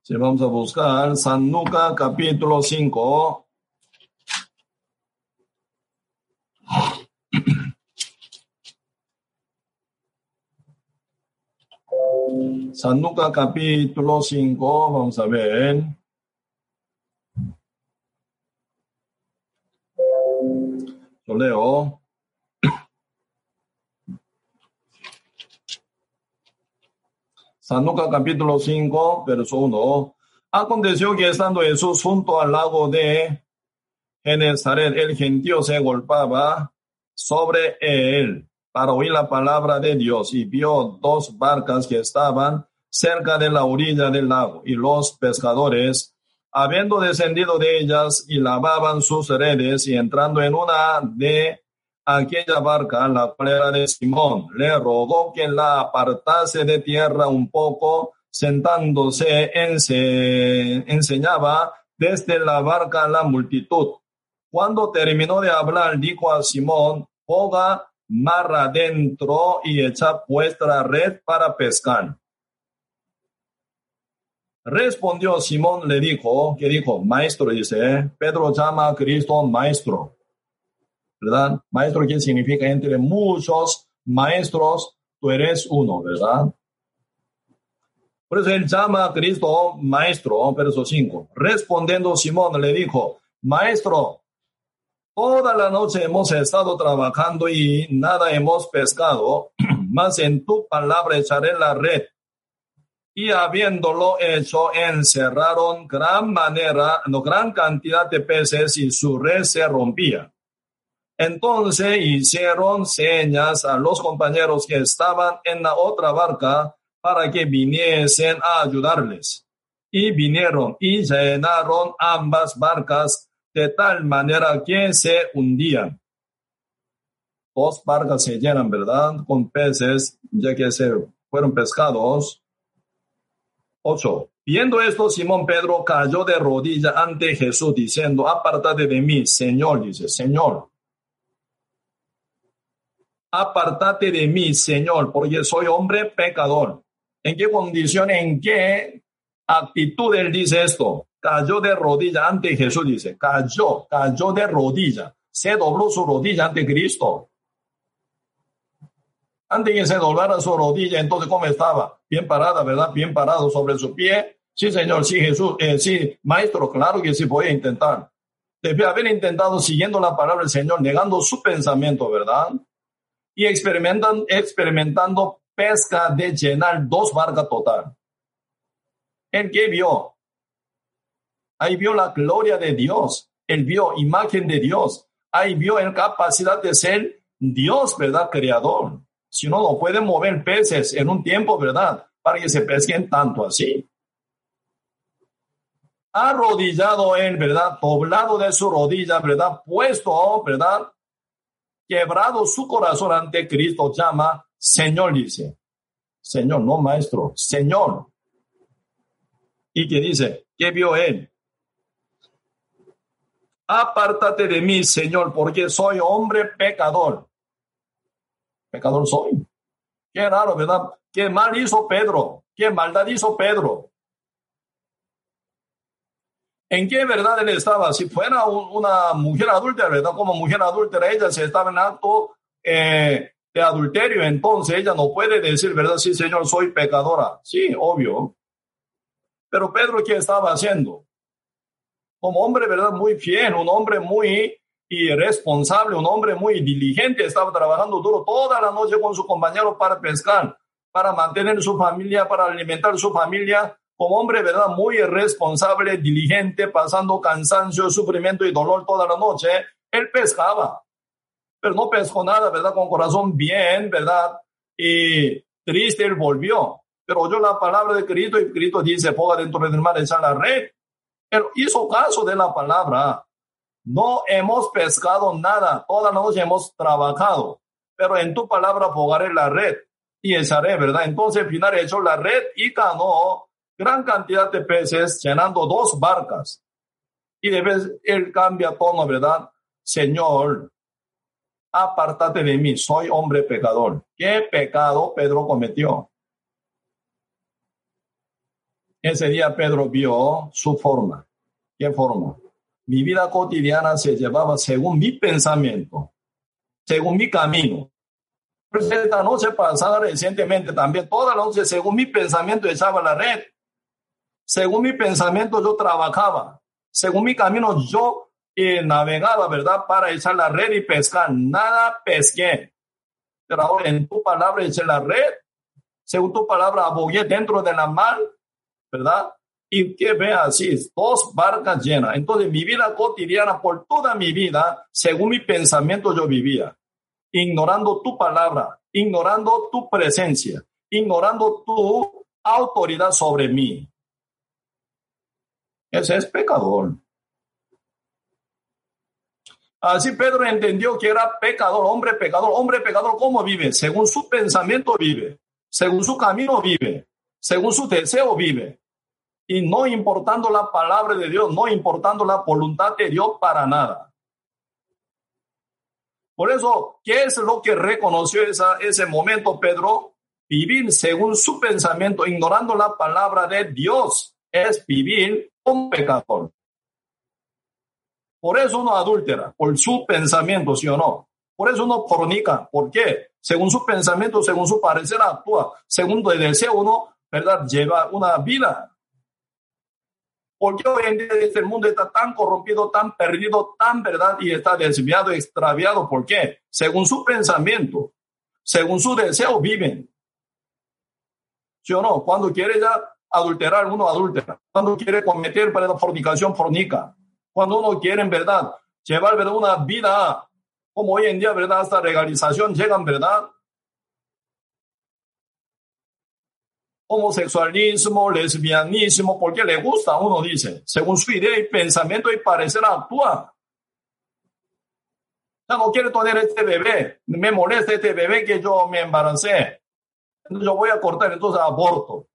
Si vamos a buscar San Lucas capítulo 5. San Lucas capítulo 5, vamos a ver. Lo leo. San Lucas capítulo 5, verso 1. Aconteció que estando Jesús junto al lago de Genezaret, el gentío se golpeaba sobre él para oír la palabra de Dios y vio dos barcas que estaban cerca de la orilla del lago y los pescadores, habiendo descendido de ellas y lavaban sus redes y entrando en una de aquella barca, la cual era de Simón, le rogó que la apartase de tierra un poco, sentándose, enseñaba desde la barca a la multitud. Cuando terminó de hablar, dijo a Simón, ponga mar adentro y echa vuestra red para pescar. Respondió Simón, le dijo, que dijo, maestro, dice, Pedro llama a Cristo maestro. ¿Verdad? Maestro, ¿qué significa entre muchos maestros? Tú eres uno, ¿verdad? Por eso él llama a Cristo maestro, verso 5. Respondiendo Simón le dijo, maestro, toda la noche hemos estado trabajando y nada hemos pescado, mas en tu palabra echaré la red. Y habiéndolo hecho, encerraron gran manera, no gran cantidad de peces y su red se rompía. Entonces hicieron señas a los compañeros que estaban en la otra barca para que viniesen a ayudarles. Y vinieron y llenaron ambas barcas de tal manera que se hundían. Dos barcas se llenan, ¿verdad? Con peces, ya que se fueron pescados. Ocho. Viendo esto, Simón Pedro cayó de rodilla ante Jesús, diciendo, apártate de mí, Señor, dice, Señor Apartate de mí, Señor, porque soy hombre pecador. ¿En qué condición, en qué actitud él dice esto? Cayó de rodilla ante Jesús, dice, cayó, cayó de rodilla, se dobló su rodilla ante Cristo. Antes que se doblara su rodilla, entonces, ¿cómo estaba? Bien parada, ¿verdad? Bien parado sobre su pie. Sí, Señor, sí, Jesús, eh, sí, Maestro, claro que sí podía intentar. Debe haber intentado siguiendo la palabra del Señor, negando su pensamiento, ¿verdad? Y experimentan, experimentando pesca de llenar dos barcas total. ¿En qué vio? Ahí vio la gloria de Dios. Él vio imagen de Dios. ahí vio en capacidad de ser Dios, ¿verdad? Creador. Si no, no puede mover peces en un tiempo, ¿verdad? Para que se pesquen tanto así. Arrodillado en, ¿verdad? Doblado de su rodilla, ¿verdad? Puesto, ¿verdad? Quebrado su corazón ante Cristo, llama Señor, dice. Señor, no maestro, Señor. Y que dice, ¿qué vio él? Apártate de mí, Señor, porque soy hombre pecador. Pecador soy. Qué raro, ¿verdad? Qué mal hizo Pedro. Qué maldad hizo Pedro. ¿En qué verdad él estaba? Si fuera una mujer adúltera, ¿verdad? Como mujer adúltera, ella se estaba en acto eh, de adulterio, entonces ella no puede decir, ¿verdad? Sí, Señor, soy pecadora. Sí, obvio. Pero Pedro, ¿qué estaba haciendo? Como hombre, ¿verdad? Muy fiel, un hombre muy irresponsable, un hombre muy diligente, estaba trabajando duro toda la noche con su compañero para pescar, para mantener su familia, para alimentar su familia. Como hombre, ¿verdad? Muy irresponsable, diligente, pasando cansancio, sufrimiento y dolor toda la noche, él pescaba pero no pescó nada, ¿verdad? Con corazón bien, ¿verdad? Y triste él volvió. Pero oyó la palabra de Cristo y Cristo dice, ponga dentro del mar, echa la red. Él hizo caso de la palabra. No hemos pescado nada, toda la noche hemos trabajado, pero en tu palabra pogaré la red y echaré, ¿verdad? Entonces al final echó la red y ganó gran cantidad de peces, llenando dos barcas. Y de vez él cambia tono, ¿verdad? Señor, apártate de mí, soy hombre pecador. ¿Qué pecado Pedro cometió? Ese día Pedro vio su forma. ¿Qué forma? Mi vida cotidiana se llevaba según mi pensamiento, según mi camino. Esta noche pasada recientemente también, toda la noche, según mi pensamiento, echaba la red. Según mi pensamiento, yo trabajaba. Según mi camino, yo y navegaba, ¿verdad? Para echar la red y pescar. Nada pesqué. Pero ahora en tu palabra eché la red. Según tu palabra abogué dentro de la mar, ¿verdad? Y que vea así, dos barcas llenas. Entonces mi vida cotidiana, por toda mi vida, según mi pensamiento yo vivía. Ignorando tu palabra, ignorando tu presencia, ignorando tu autoridad sobre mí. Ese es pecador. Así Pedro entendió que era pecador, hombre pecador, hombre pecador, ¿cómo vive? Según su pensamiento vive, según su camino vive, según su deseo vive. Y no importando la palabra de Dios, no importando la voluntad de Dios para nada. Por eso, ¿qué es lo que reconoció esa, ese momento Pedro? Vivir según su pensamiento, ignorando la palabra de Dios, es vivir un pecador. Por eso uno adúltera, por su pensamiento, ¿sí o no? Por eso uno fornica. ¿Por qué? Según su pensamiento, según su parecer actúa. Según el deseo, uno, ¿verdad? Lleva una vida. Porque hoy en día este mundo está tan corrompido, tan perdido, tan verdad y está desviado, extraviado. ¿Por qué? Según su pensamiento, según su deseo viven. ¿Sí o no? Cuando quiere ya adulterar, uno adultera. Cuando quiere cometer para la fornicación, fornica. Cuando uno quiere, en verdad, llevar ¿verdad? una vida como hoy en día, ¿verdad? Hasta legalización llegan, ¿verdad? Homosexualismo, lesbianismo, porque le gusta, uno dice, según su idea y pensamiento y parecer actúa. Ya no quiere tener este bebé, me molesta este bebé que yo me embaracé. Entonces yo voy a cortar, entonces aborto.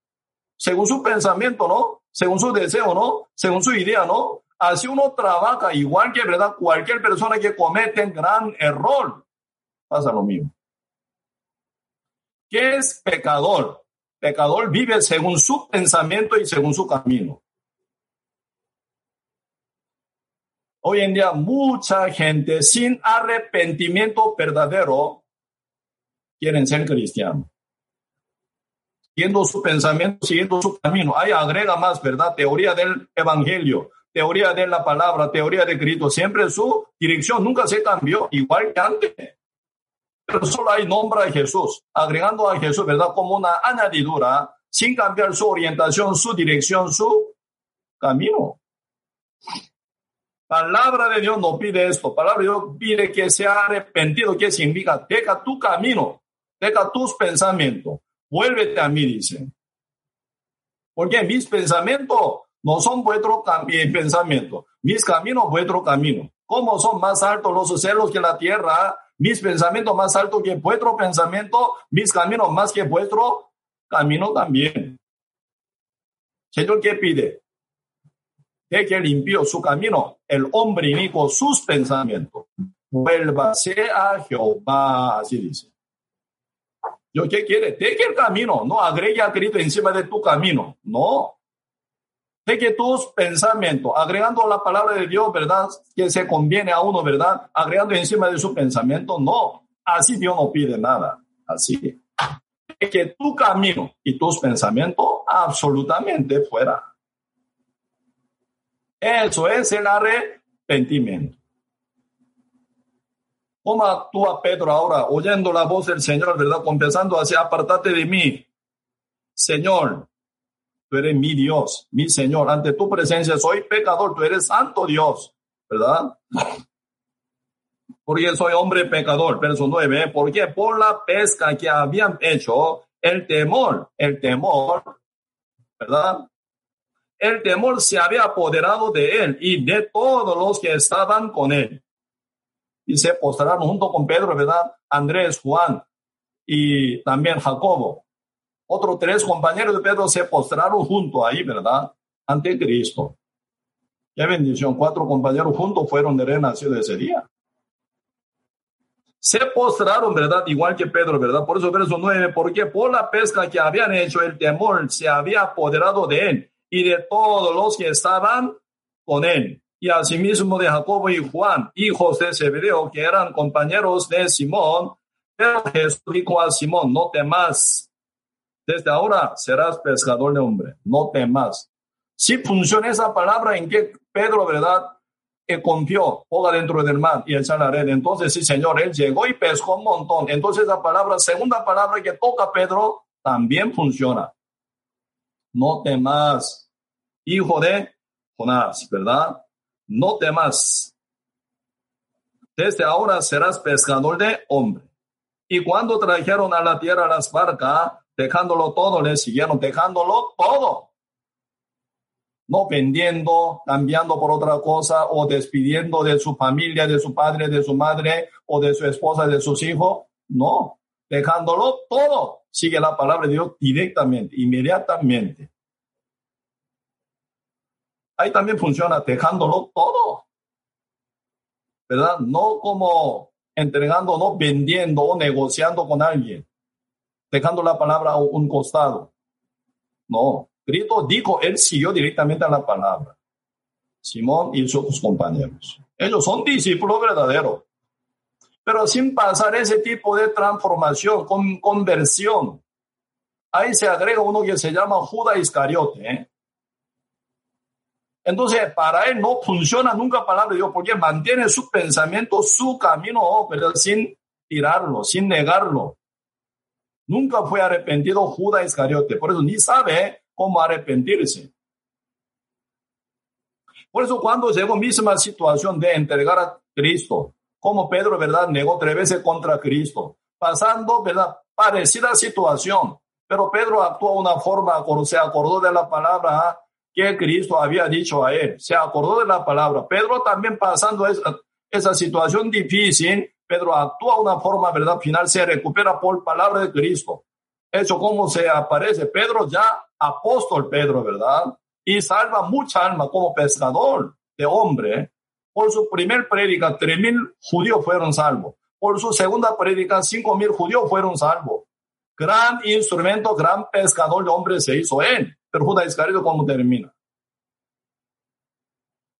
Según su pensamiento, ¿no? Según su deseo, ¿no? Según su idea, ¿no? Así uno trabaja igual que, ¿verdad? Cualquier persona que comete un gran error, pasa lo mismo. ¿Qué es pecador? Pecador vive según su pensamiento y según su camino. Hoy en día mucha gente sin arrepentimiento verdadero quieren ser cristianos. Siguiendo su pensamiento, siguiendo su camino. Ahí agrega más, ¿verdad? Teoría del evangelio teoría de la palabra, teoría de Cristo, siempre su dirección nunca se cambió, igual que antes. Pero solo hay nombre a Jesús, agregando a Jesús, ¿verdad? Como una añadidura, sin cambiar su orientación, su dirección, su camino. Palabra de Dios no pide esto. Palabra de Dios pide que sea arrepentido. ¿Qué significa? Deja tu camino, deja tus pensamientos. Vuélvete a mí, dice. Porque mis pensamientos no son vuestros pensamientos. Mis caminos, vuestro camino. ¿Cómo son más altos los cielos que la tierra? Mis pensamientos más altos que vuestro pensamiento. Mis caminos más que vuestro camino también. Señor, ¿qué pide? de que limpió su camino, el hombre inico sus pensamientos. Vuélvase a Jehová, así dice. ¿Yo qué quiere? que el camino, no agregue a Cristo encima de tu camino, no. que tus pensamientos, agregando la palabra de Dios, ¿verdad? Que se conviene a uno, ¿verdad? Agregando encima de su pensamiento, no. Así Dios no pide nada, así. que tu camino y tus pensamientos absolutamente fuera. Eso es el arrepentimiento. ¿Cómo actúa Pedro ahora, oyendo la voz del Señor, verdad? Confesando así, apartate de mí. Señor, tú eres mi Dios, mi Señor. Ante tu presencia soy pecador, tú eres santo Dios, ¿verdad? Porque soy hombre pecador. Verso 9, porque por la pesca que habían hecho, el temor, el temor, ¿verdad? el temor se había apoderado de él y de todos los que estaban con él. Y se postraron junto con Pedro, ¿verdad? Andrés, Juan y también Jacobo. Otros tres compañeros de Pedro se postraron junto ahí, ¿verdad? Ante Cristo. Qué bendición. Cuatro compañeros juntos fueron de renacido ese día. Se postraron, ¿verdad? Igual que Pedro, ¿verdad? Por eso verso 9, porque por la pesca que habían hecho, el temor se había apoderado de él y de todos los que estaban con él, y asimismo de Jacobo y Juan, hijos de Zebedeo, que eran compañeros de Simón. Pero Jesús dijo a Simón, no temas, desde ahora serás pescador de hombre, no temas. Si funciona esa palabra en que Pedro, ¿verdad? Que confió, ponga dentro del mar y echar la red. Entonces, sí, Señor, él llegó y pescó un montón. Entonces, la palabra, segunda palabra que toca Pedro, también funciona no temas, hijo de Jonás, ¿verdad? No temas. Desde ahora serás pescador de hombre. Y cuando trajeron a la tierra las barcas, dejándolo todo, le siguieron dejándolo todo. No vendiendo, cambiando por otra cosa o despidiendo de su familia, de su padre, de su madre o de su esposa, de sus hijos. No, dejándolo todo sigue la palabra de Dios directamente, inmediatamente. Ahí también funciona dejándolo todo. ¿Verdad? No como entregando, no vendiendo o negociando con alguien, dejando la palabra a un costado. No, Cristo dijo, él siguió directamente a la palabra. Simón y sus compañeros. Ellos son discípulos verdaderos pero sin pasar ese tipo de transformación, con conversión. Ahí se agrega uno que se llama Judas Iscariote. ¿eh? Entonces, para él no funciona nunca palabra de Dios porque mantiene su pensamiento, su camino, ¿verdad? sin tirarlo, sin negarlo. Nunca fue arrepentido Judas Iscariote, por eso ni sabe cómo arrepentirse. Por eso cuando llegó misma situación de entregar a Cristo, como Pedro, ¿verdad? Negó tres veces contra Cristo, pasando, ¿verdad? Parecida situación, pero Pedro actuó de una forma, se acordó de la palabra que Cristo había dicho a él, se acordó de la palabra. Pedro también pasando esa, esa situación difícil, Pedro actúa de una forma, ¿verdad? Final se recupera por palabra de Cristo. Eso como se aparece Pedro ya apóstol Pedro, ¿verdad? Y salva mucha alma como pescador de hombre por su primer prédica, tres mil judíos fueron salvos. Por su segunda prédica, cinco mil judíos fueron salvos. Gran instrumento, gran pescador de hombres se hizo él. Pero Judas Iscariote, ¿cómo termina?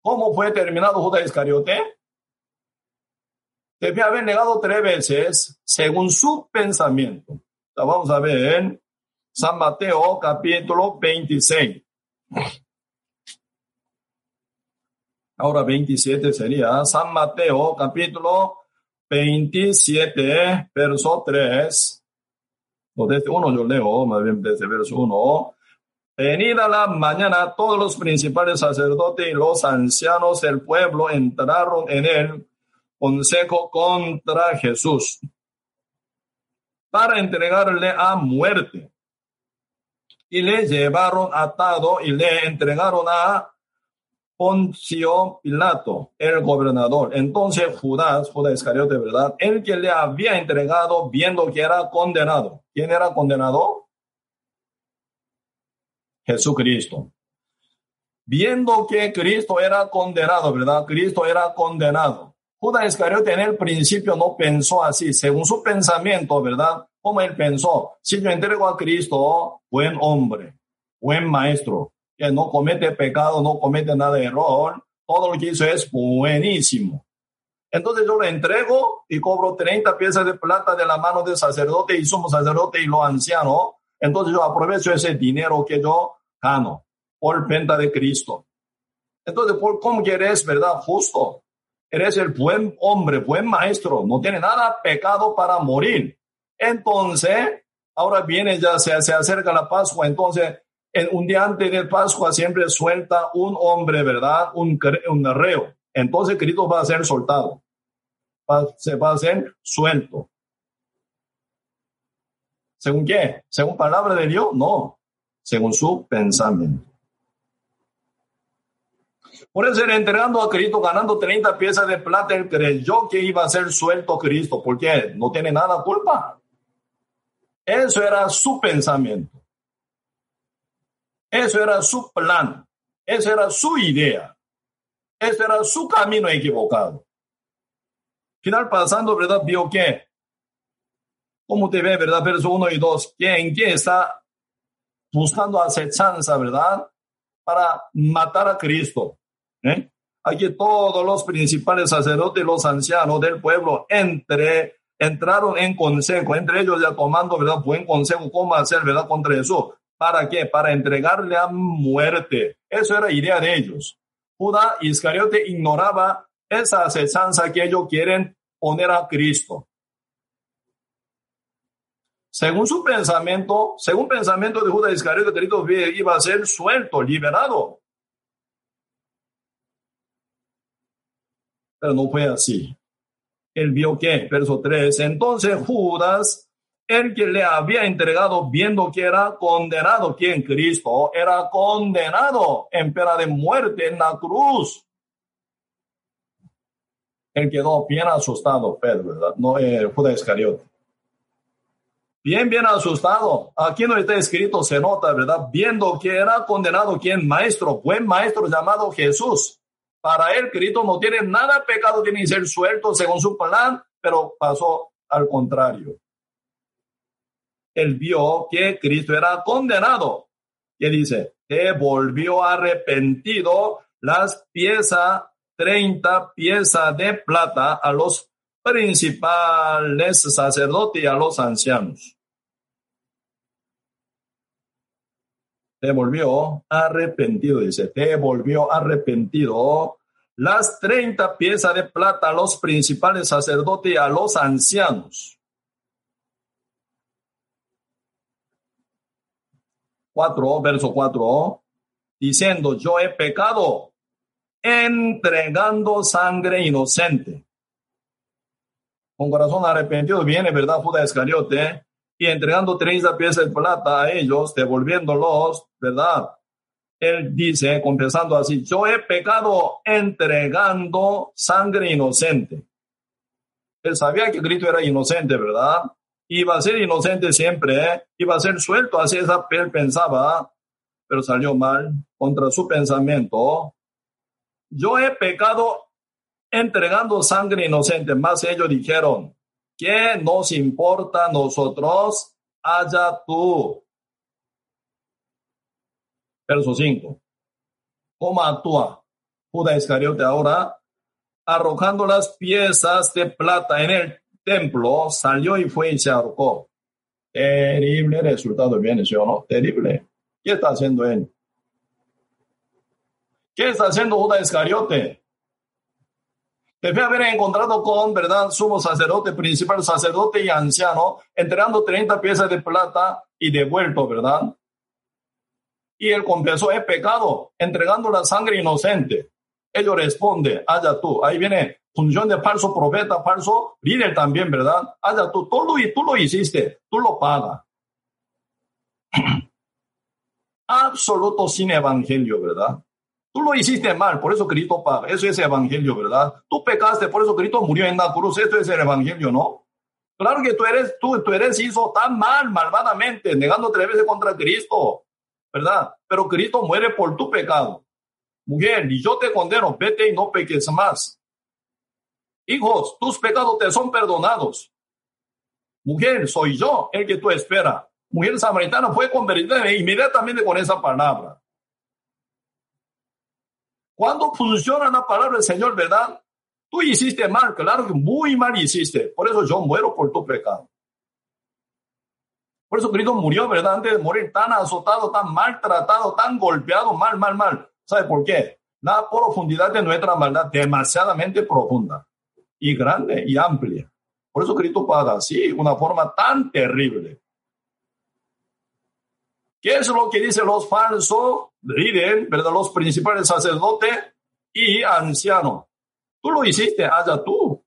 ¿Cómo fue terminado Judas Iscariote? Debía haber negado tres veces según su pensamiento. vamos a ver San Mateo capítulo 26. Ahora 27 sería San Mateo capítulo 27, verso 3. O desde uno yo leo, más bien desde verso 1. Venida la mañana, todos los principales sacerdotes y los ancianos del pueblo entraron en el consejo contra Jesús para entregarle a muerte. Y le llevaron atado y le entregaron a Poncio Pilato, el gobernador. Entonces Judas, Judas Iscariote, ¿verdad? El que le había entregado viendo que era condenado. ¿Quién era condenado? Jesucristo. Viendo que Cristo era condenado, ¿verdad? Cristo era condenado. Judas Iscariote en el principio no pensó así, según su pensamiento, ¿verdad? Como él pensó, si yo entrego a Cristo, buen hombre, buen maestro, que no comete pecado, no comete nada de error, todo lo que hizo es buenísimo. Entonces yo le entrego y cobro 30 piezas de plata de la mano del sacerdote y somos sacerdote y lo anciano. Entonces yo aprovecho ese dinero que yo gano por venta de Cristo. Entonces, ¿por cómo que eres, verdad? Justo. Eres el buen hombre, buen maestro. No tiene nada pecado para morir. Entonces, ahora viene ya, se, se acerca la Pascua. Entonces, en un día antes de Pascua siempre suelta un hombre, ¿verdad? Un, un reo. Entonces, Cristo va a ser soltado. se va a ser suelto. ¿Según qué? ¿Según palabra de Dios? No según su pensamiento. Por eso, entregando a Cristo, ganando 30 piezas de plata, él creyó que iba a ser suelto Cristo, porque no tiene nada culpa. Eso era su pensamiento. Eso era su plan. Esa era su idea. Ese era su camino equivocado. Final pasando, ¿verdad? Vio que, como te ve, ¿verdad? Verso 1 y 2, ¿en qué está buscando acechanza, ¿verdad? Para matar a Cristo. ¿eh? Aquí todos los principales sacerdotes los ancianos del pueblo entre, entraron en consejo, entre ellos ya tomando, ¿verdad? Buen consejo, cómo hacer, ¿verdad? Contra eso. ¿Para qué? Para entregarle a muerte. Eso era idea de ellos. Judá Iscariote ignoraba esa acechanza que ellos quieren poner a Cristo. Según su pensamiento, según pensamiento de Judas Iscariote, Cristo iba a ser suelto, liberado. Pero no fue así. Él vio que, verso 3, entonces Judas, el que le había entregado, viendo que era condenado, quien Cristo era condenado en pena de muerte en la cruz. Él quedó bien asustado, Pedro, ¿verdad? No, eh, Judas Iscariote bien, bien asustado. Aquí no está escrito, se nota, ¿verdad? Viendo que era condenado quien maestro, buen maestro llamado Jesús. Para él, Cristo no tiene nada pecado, tiene que ser suelto según su plan, pero pasó al contrario. Él vio que Cristo era condenado. Y dice, que volvió arrepentido las piezas, 30 piezas de plata a los principales sacerdotes y a los ancianos. Te volvió arrepentido, dice, te volvió arrepentido las 30 piezas de plata a los principales sacerdotes y a los ancianos. Cuatro, verso cuatro, diciendo, yo he pecado entregando sangre inocente. Con corazón arrepentido viene, ¿verdad? Judas Iscariote y entregando 30 piezas de plata a ellos, devolviéndolos, ¿verdad? Él dice, confesando así, yo he pecado entregando sangre inocente. Él sabía que Cristo era inocente, ¿verdad? Iba a ser inocente siempre, ¿eh? iba a ser suelto, así esa él pensaba, pero salió mal contra su pensamiento. Yo he pecado entregando sangre inocente, más ellos dijeron, ¿Qué nos importa nosotros? Allá tú. Verso 5. ¿Cómo actúa Judas Iscariote ahora? Arrojando las piezas de plata en el templo, salió y fue y se ahorcó. Terrible resultado viene, ¿sí no? Terrible. ¿Qué está haciendo él? ¿Qué está haciendo Judas Iscariote? Debe haber encontrado con, ¿verdad?, sumo sacerdote, principal sacerdote y anciano, entregando 30 piezas de plata y devuelto, ¿verdad? y él confesó, he pecado, entregando la sangre inocente. Ellos responde, allá tú, ahí viene función de falso profeta, falso líder también, ¿verdad? Allá tú, tú lo, tú lo hiciste, tú lo pagas. Absoluto sin evangelio, ¿verdad? Tú lo hiciste mal, por eso Cristo paga. Eso es evangelio, ¿verdad? Tú pecaste, por eso Cristo murió en la cruz. Esto es el evangelio, ¿no? Claro que tú eres, tú, tú eres hizo tan mal, malvadamente, negando tres veces contra Cristo, ¿verdad? Pero Cristo muere por tu pecado. Mujer, y yo te condeno, vete y no peques más. Hijos, tus pecados te son perdonados. Mujer, soy yo el que tú esperas. Mujer samaritana fue convertida inmediatamente con esa palabra. Cuando funciona la palabra del Señor, ¿verdad? Tú hiciste mal, claro que muy mal hiciste. Por eso yo muero por tu pecado. Por eso Cristo murió, ¿verdad? Antes de morir tan azotado, tan maltratado, tan golpeado, mal, mal, mal. ¿Sabe por qué? La profundidad de nuestra maldad demasiadamente profunda y grande y amplia. Por eso Cristo paga así, una forma tan terrible. ¿Qué es lo que dicen los falsos líderes, verdad? Los principales sacerdotes y ancianos. Tú lo hiciste, allá tú.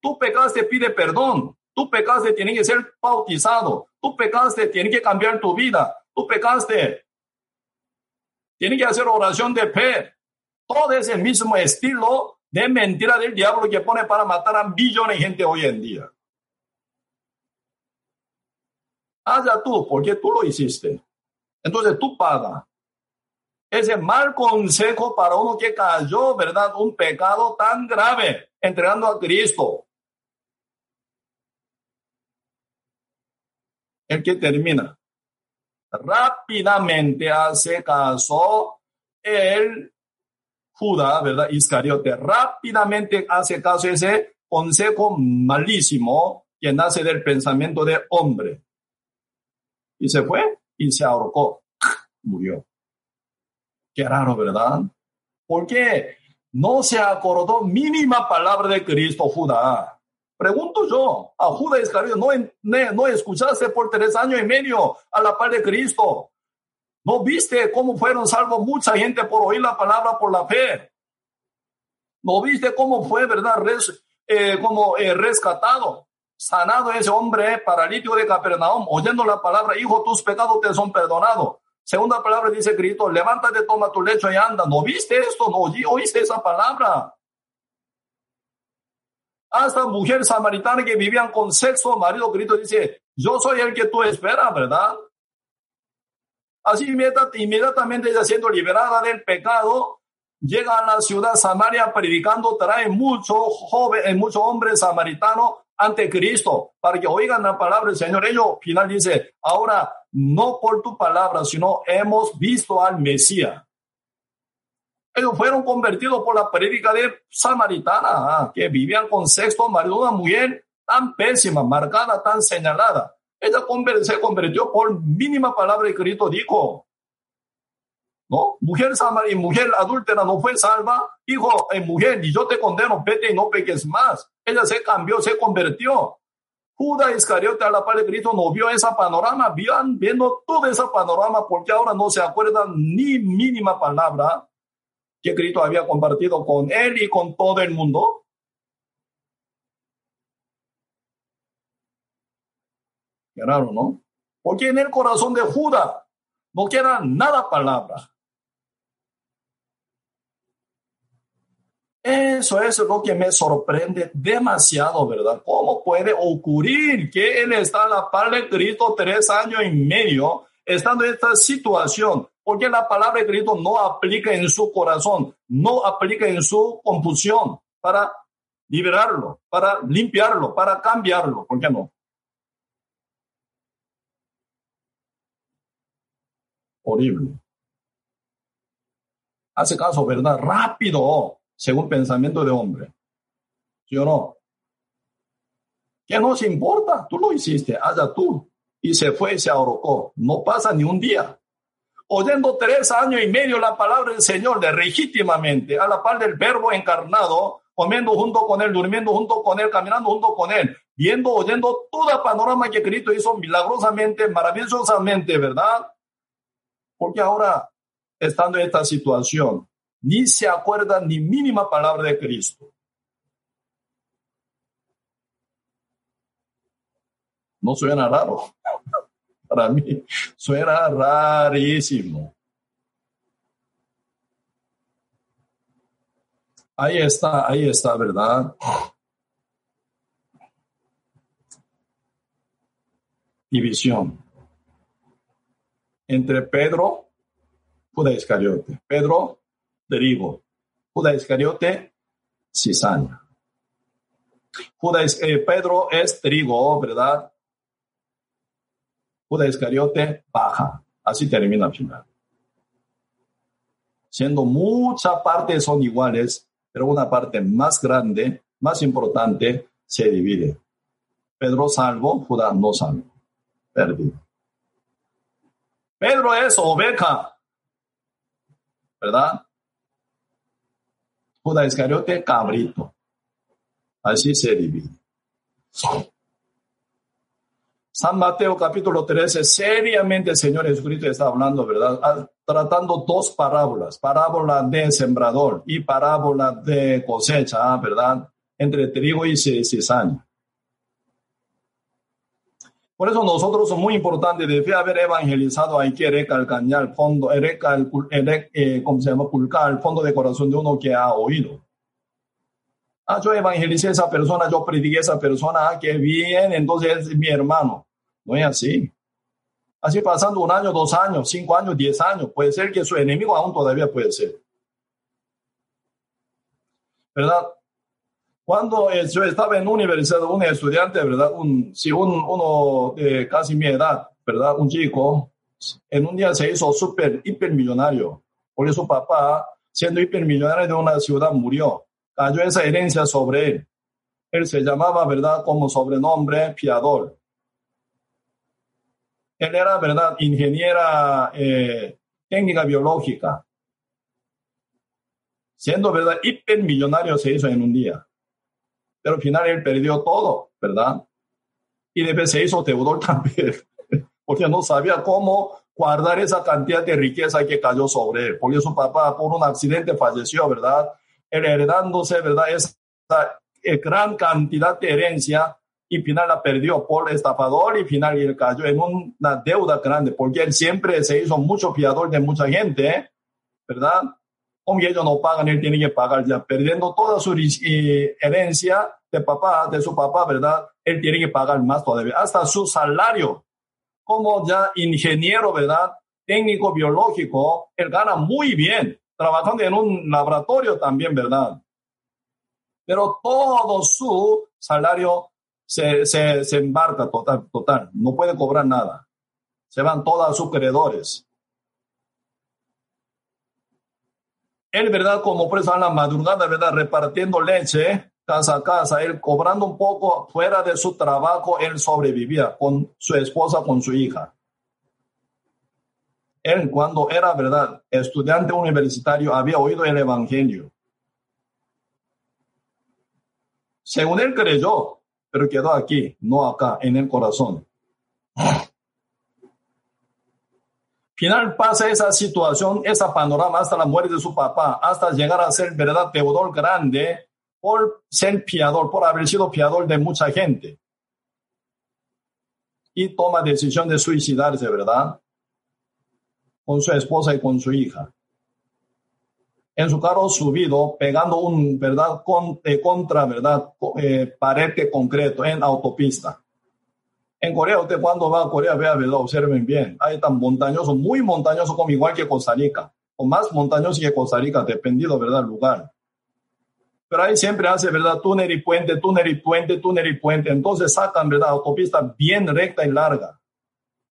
Tú pecaste, pide perdón. Tú pecaste, tiene que ser bautizado. Tú pecaste, tiene que cambiar tu vida. Tú pecaste, tiene que hacer oración de fe. Todo es el mismo estilo de mentira del diablo que pone para matar a millones de gente hoy en día. Allá tú, porque tú lo hiciste. Entonces tú pagas ese mal consejo para uno que cayó, ¿verdad? Un pecado tan grave, entregando a Cristo. El que termina. Rápidamente hace caso el Judá, ¿verdad? Iscariote. Rápidamente hace caso ese consejo malísimo que nace del pensamiento de hombre. Y se fue y se ahorcó. Murió. Qué raro, ¿verdad? Porque no se acordó mínima palabra de Cristo Judá. Pregunto yo, a Judá Iscariote, ¿no, no escuchaste por tres años y medio a la par de Cristo? ¿No viste cómo fueron salvos mucha gente por oír la palabra por la fe? ¿No viste cómo fue, verdad, eh, como eh, rescatado, sanado ese hombre paralítico de Capernaum, oyendo la palabra, hijo, tus pecados te son perdonados? Segunda palabra dice Cristo, levántate, toma tu lecho y anda. ¿No viste esto? ¿No oíste esa palabra? Hasta mujer samaritana que vivían con sexo marido, Cristo dice, yo soy el que tú esperas, ¿verdad? Así inmediatamente ella siendo liberada del pecado, llega a la ciudad Samaria predicando, trae muchos jóvenes, muchos hombres samaritanos ante Cristo para que oigan la palabra del Señor. Ellos final dice, ahora no por tu palabra, sino hemos visto al Mesías. Ellos fueron convertidos por la prédica de samaritana, ah, que vivían con sexto marido, una mujer tan pésima, marcada, tan señalada. Ella se convirtió por mínima palabra de Cristo dijo. ¿No? Mujer y mujer adúltera no fue salva. Hijo, en mujer, y yo te condeno, vete y no peques más. Ella se cambió, se convirtió. Judas Iscariote a la par de Cristo no vio esa panorama, viendo, viendo todo ese panorama porque ahora no se acuerdan ni mínima palabra que Cristo había compartido con él y con todo el mundo. Qué raro, ¿no? Porque en el corazón de Judas no queda nada palabra. Eso es lo que me sorprende demasiado, ¿verdad? ¿Cómo puede ocurrir que él está a la par de Cristo tres años y medio estando en esta situación? Porque la palabra de Cristo no aplica en su corazón, no aplica en su confusión para liberarlo, para limpiarlo, para cambiarlo. ¿Por qué no? Horrible. Hace caso, ¿verdad? Rápido según pensamiento de hombre. ¿Sí o no? ¿Qué nos importa? Tú lo hiciste, allá tú. Y se fue y se ahorcó. No pasa ni un día. Oyendo tres años y medio la palabra del Señor de legítimamente, a la par del verbo encarnado, comiendo junto con él, durmiendo junto con él, caminando junto con él, viendo, oyendo todo el panorama que Cristo hizo milagrosamente, maravillosamente, ¿verdad? Porque ahora, estando en esta situación, ni se acuerda ni mínima palabra de Cristo. No suena raro. Para mí suena rarísimo. Ahí está, ahí está, ¿verdad? División entre Pedro, Judas Iscariote. Pedro, trigo. Judas Iscariote, cizaña. Judas, eh, Pedro es trigo, ¿verdad? Judas Iscariote, baja. Así termina el final. Siendo mucha parte son iguales, pero una parte más grande, más importante, se divide. Pedro salvo, Judas no salvo. Perdido. Pedro es oveja, ¿verdad? Judas Iscariote, cabrito. Así se divide. San Mateo capítulo 13, seriamente el Señor Jesucristo está hablando, ¿verdad? Ah, tratando dos parábolas, parábola de sembrador y parábola de cosecha, ¿verdad? Entre trigo y cizaña. Por eso nosotros es muy importante, debe haber evangelizado, hay que recalcar el fondo, eh, ¿cómo se llama? Pulcar el fondo de corazón de uno que ha oído. Ah, yo evangelicé esa persona, yo prediqué a esa persona, ah, que bien, entonces es mi hermano. No es así. Así pasando un año, dos años, cinco años, diez años, puede ser que su enemigo aún todavía puede ser. ¿Verdad? Cuando yo estaba en universidad, un estudiante, ¿verdad? Un, si un, uno de casi mi edad, ¿verdad? Un chico, en un día se hizo súper, hipermillonario, porque su papá, siendo hipermillonario de una ciudad, murió cayó esa herencia sobre él. Él se llamaba, ¿verdad?, como sobrenombre Piador. Él era, ¿verdad?, ingeniera eh, técnica biológica. Siendo, ¿verdad?, hipermillonario se hizo en un día. Pero al final él perdió todo, ¿verdad? Y después se hizo deudor también, porque no sabía cómo guardar esa cantidad de riqueza que cayó sobre él. Porque su papá por un accidente falleció, ¿verdad? heredándose, ¿verdad? Esa eh, gran cantidad de herencia y final la perdió por estafador y final él cayó en una deuda grande porque él siempre se hizo mucho fiador de mucha gente, ¿verdad? Como ellos no pagan, él tiene que pagar ya, perdiendo toda su eh, herencia de papá, de su papá, ¿verdad? Él tiene que pagar más todavía, hasta su salario. Como ya ingeniero, ¿verdad? Técnico biológico, él gana muy bien trabajando en un laboratorio también, ¿verdad? Pero todo su salario se, se, embarca total, total, no puede cobrar nada. Se van todos sus credores. Él, ¿verdad? Como por eso en la madrugada, ¿verdad? Repartiendo leche casa a casa, él cobrando un poco fuera de su trabajo, él sobrevivía con su esposa, con su hija él cuando era, verdad, estudiante universitario, había oído el Evangelio. Según él creyó, pero quedó aquí, no acá, en el corazón. Final pasa esa situación, esa panorama hasta la muerte de su papá, hasta llegar a ser, verdad, deudor grande por ser piador, por haber sido piador de mucha gente. Y toma decisión de suicidarse, ¿verdad? con su esposa y con su hija. En su carro subido, pegando un, ¿verdad?, con, contra, ¿verdad?, eh, pared concreto en autopista. En Corea, usted cuando va a Corea, vea, ¿verdad?, observen bien. Hay tan montañoso, muy montañoso como igual que Costa Rica, o más montañoso que Costa Rica, dependiendo, ¿verdad?, del lugar. Pero ahí siempre hace, ¿verdad?, túnel y puente, túnel y puente, túnel y puente. Entonces sacan, ¿verdad?, autopista bien recta y larga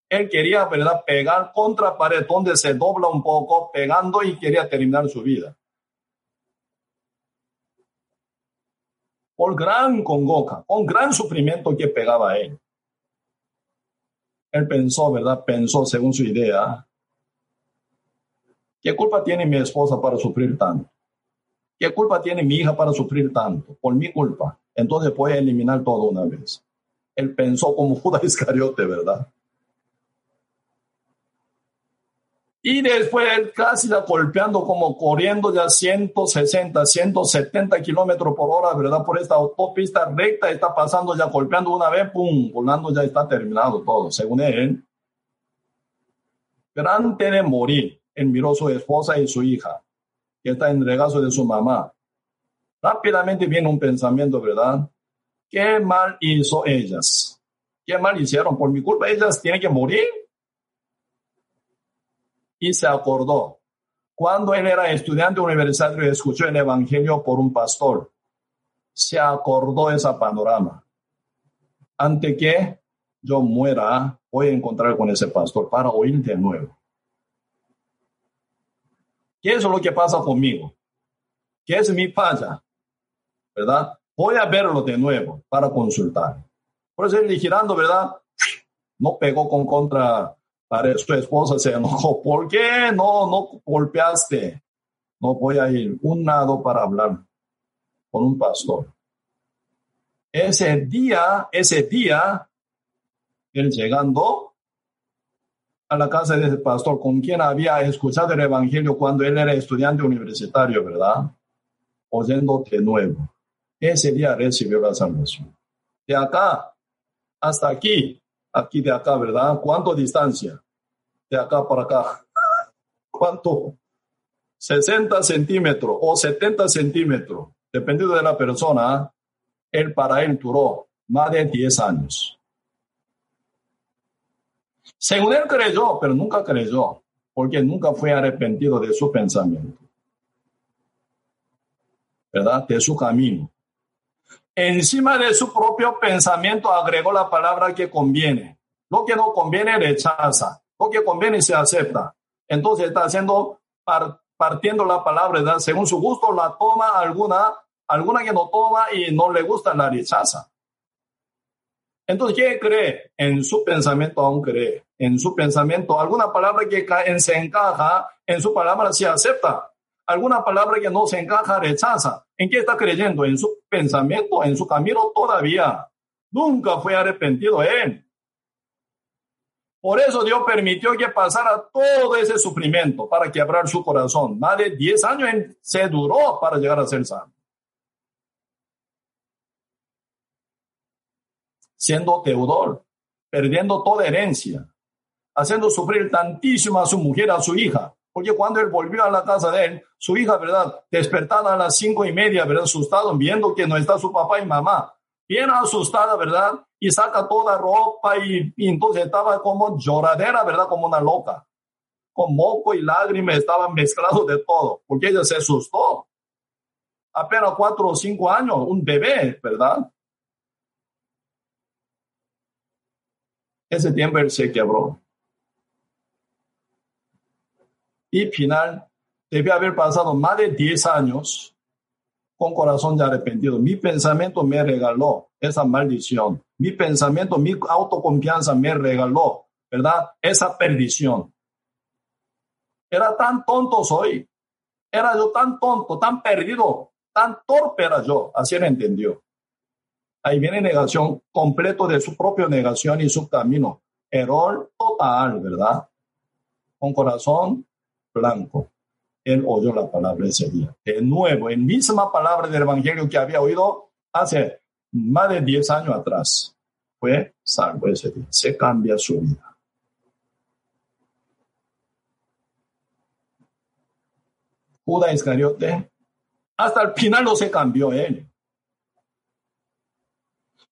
él quería, ¿verdad?, pegar contra pared donde se dobla un poco, pegando y quería terminar su vida. Por gran congoca, con gran sufrimiento que pegaba él. Él pensó, ¿verdad? Pensó según su idea. ¿Qué culpa tiene mi esposa para sufrir tanto? ¿Qué culpa tiene mi hija para sufrir tanto? Por mi culpa. Entonces voy a eliminar todo una vez. Él pensó como Judas Iscariote, ¿verdad? Y después casi ya golpeando, como corriendo ya 160, 170 kilómetros por hora, ¿verdad? Por esta autopista recta, está pasando ya golpeando una vez, pum, volando ya está terminado todo, según él. Pero antes de morir, él miró a su esposa y su hija, que está en regazo de su mamá. Rápidamente viene un pensamiento, ¿verdad? ¿Qué mal hizo ellas? ¿Qué mal hicieron? Por mi culpa ellas tienen que morir y se acordó. Cuando él era estudiante universitario y escuchó el Evangelio por un pastor, se acordó ese panorama. Ante que yo muera, voy a encontrar con ese pastor para oír de nuevo. ¿Qué es lo que pasa conmigo? ¿Qué es mi falla? ¿Verdad? Voy a verlo de nuevo para consultar. Por eso él girando, ¿verdad? No pegó con contra para su esposa se enojó. ¿Por qué no, no golpeaste? No voy a ir un lado para hablar con un pastor. Ese día, ese día, él llegando a la casa de ese pastor con quien había escuchado el evangelio cuando él era estudiante universitario, ¿verdad? Oyendo de nuevo. Ese día recibió la salvación. De acá hasta aquí, aquí de acá, ¿verdad? ¿Cuánto distancia? De acá para acá. ¿Cuánto? 60 centímetros o 70 centímetros, dependiendo de la persona, él para él duró más de 10 años. Según él creyó, pero nunca creyó, porque nunca fue arrepentido de su pensamiento, ¿verdad? De su camino. Encima de su propio pensamiento agregó la palabra que conviene. Lo que no conviene rechaza. Lo que conviene se acepta. Entonces está haciendo, partiendo la palabra, ¿verdad? según su gusto la toma alguna, alguna que no toma y no le gusta la rechaza. Entonces, ¿qué cree? En su pensamiento aún cree. En su pensamiento, alguna palabra que se encaja, en su palabra se acepta alguna palabra que no se encaja, rechaza. ¿En qué está creyendo? En su pensamiento, en su camino todavía. Nunca fue arrepentido él. Por eso Dios permitió que pasara todo ese sufrimiento para quebrar su corazón. Más de 10 años se duró para llegar a ser sano. Siendo deudor, perdiendo toda herencia, haciendo sufrir tantísimo a su mujer, a su hija, porque cuando él volvió a la casa de él, su hija, ¿verdad? Despertada a las cinco y media, ¿verdad? Asustado, viendo que no está su papá y mamá. Bien asustada, ¿verdad? Y saca toda ropa y, entonces estaba como lloradera, ¿verdad? Como una loca. Con moco y lágrimas estaban mezclados de todo, porque ella se asustó. Apenas cuatro o cinco años, un bebé, ¿verdad? Ese tiempo él se quebró y final debe haber pasado más de 10 años con corazón ya arrepentido. Mi pensamiento me regaló esa maldición. Mi pensamiento, mi autoconfianza me regaló, ¿verdad? Esa perdición. Era tan tonto soy. Era yo tan tonto, tan perdido, tan torpe era yo. Así él entendió. Ahí viene negación completo de su propia negación y su camino. Error total, ¿verdad? Con corazón blanco. Él oyó la palabra ese día. De nuevo, en misma palabra del Evangelio que había oído hace más de 10 años atrás. Fue salvo ese día. Se cambia su vida. Judas Iscariote, hasta el final no se cambió él.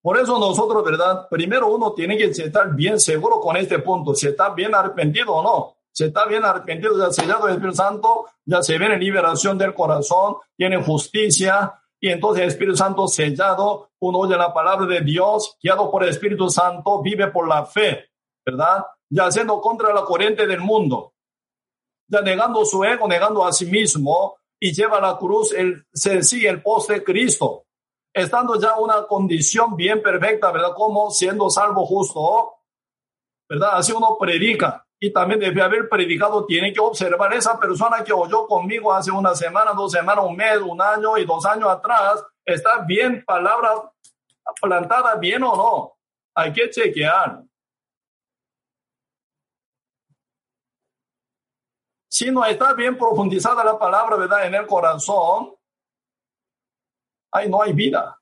Por eso nosotros, ¿verdad? Primero uno tiene que estar bien seguro con este punto, si está bien arrepentido o no se está bien arrepentido, ya sellado el Espíritu Santo, ya se viene liberación del corazón, tiene justicia, y entonces el Espíritu Santo sellado, uno oye la palabra de Dios, guiado por el Espíritu Santo, vive por la fe, ¿verdad? Ya siendo contra la corriente del mundo, ya negando su ego, negando a sí mismo, y lleva la cruz, el, se sigue el poste de Cristo, estando ya una condición bien perfecta, ¿verdad? Como siendo salvo justo, ¿verdad? Así uno predica y también debe haber predicado, tiene que observar esa persona que oyó conmigo hace una semana, dos semanas, un mes, un año y dos años atrás, está bien palabra plantada, bien o no. Hay que chequear. Si no está bien profundizada la palabra, ¿verdad? En el corazón, ahí no hay vida.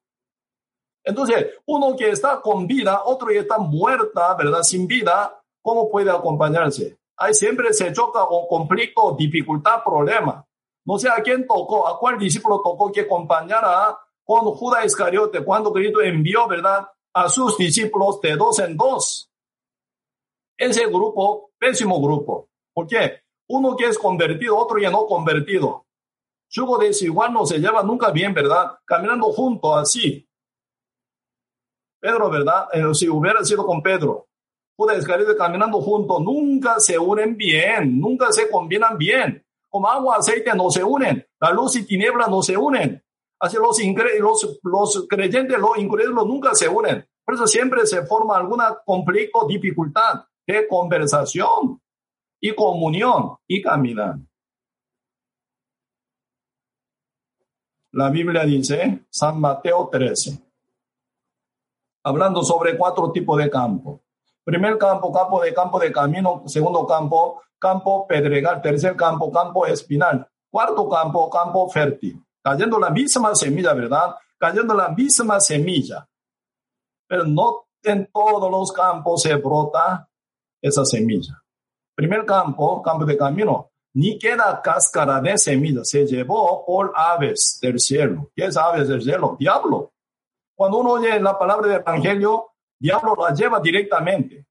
Entonces, uno que está con vida, otro que está muerta, ¿verdad? Sin vida, ¿cómo puede acompañarse? Ahí siempre se choca con conflicto, dificultad, problema. No sé a quién tocó, a cuál discípulo tocó que acompañara con Judas Iscariote, cuando Cristo envió, ¿verdad? A sus discípulos de dos en dos. Ese grupo, pésimo grupo. ¿Por qué? Uno que es convertido, otro ya no convertido. Yugo desigual no se lleva nunca bien, ¿verdad? Caminando junto así. Pedro, ¿verdad? Eh, si hubiera sido con Pedro, Judas Iscariote caminando juntos, nunca se unen bien, nunca se combinan bien. Como agua, aceite no se unen, la luz y tiniebla no se unen. Así los, los, los creyentes, los incrédulos nunca se unen. Por eso siempre se forma algún conflicto, dificultad de conversación y comunión y caminar. La Biblia dice, San Mateo 13, hablando sobre cuatro tipos de campo. Primer campo, campo de campo de camino. Segundo campo, campo pedregal. Tercer campo, campo espinal. Cuarto campo, campo fértil. Cayendo la misma semilla, ¿verdad? Cayendo la misma semilla. Pero no en todos los campos se brota esa semilla. Primer campo, campo de camino, ni queda cáscara de semilla, se llevó por aves del cielo. ¿Qué es aves del cielo? Diablo. Cuando uno oye la palabra del Evangelio, diablo la lleva directamente.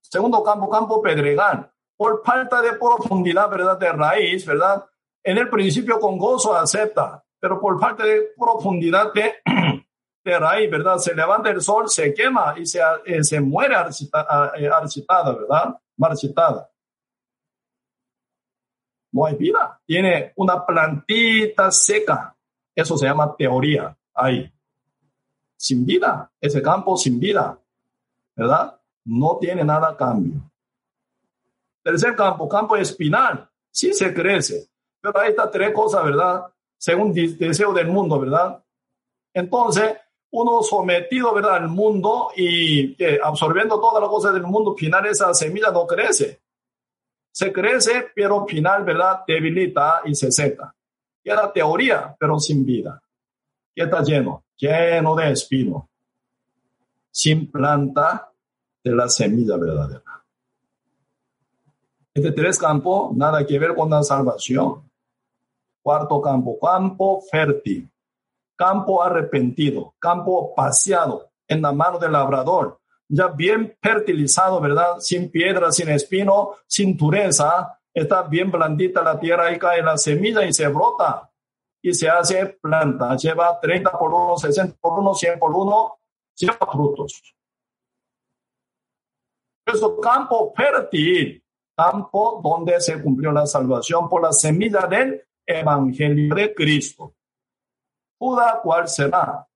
Segundo campo, campo pedregal. Por falta de profundidad, ¿verdad? De raíz, ¿verdad? En el principio con gozo acepta, pero por falta de profundidad de raíz, ¿verdad? Se levanta el sol, se quema y se, eh, se muere eh, architada, ¿verdad? Marchitada. No hay vida. Tiene una plantita seca. Eso se llama teoría. Ahí. Sin vida. Ese campo sin vida. ¿Verdad? No tiene nada cambio. Tercer campo, campo espinal. Sí se crece. Pero ahí está tres cosas, ¿verdad? Según deseo del mundo, ¿verdad? Entonces, uno sometido ¿verdad? al mundo y absorbiendo todas las cosas del mundo, final esa semilla no crece. Se crece, pero final ¿verdad? debilita y se seca. La teoría, pero sin vida. Y está lleno, lleno de espino, sin planta de la semilla verdadera. Este tres campo, nada que ver con la salvación. Cuarto campo, campo fértil campo arrepentido, campo paseado en la mano del labrador, ya bien fertilizado, ¿verdad? Sin piedra, sin espino, sin dureza, está bien blandita la tierra y cae la semilla y se brota y se hace planta, lleva 30 por 1, 60 por 1, 100 por 1, lleva frutos. Eso campo fértil, campo donde se cumplió la salvación por la semilla del Evangelio de Cristo. ¿cuál será?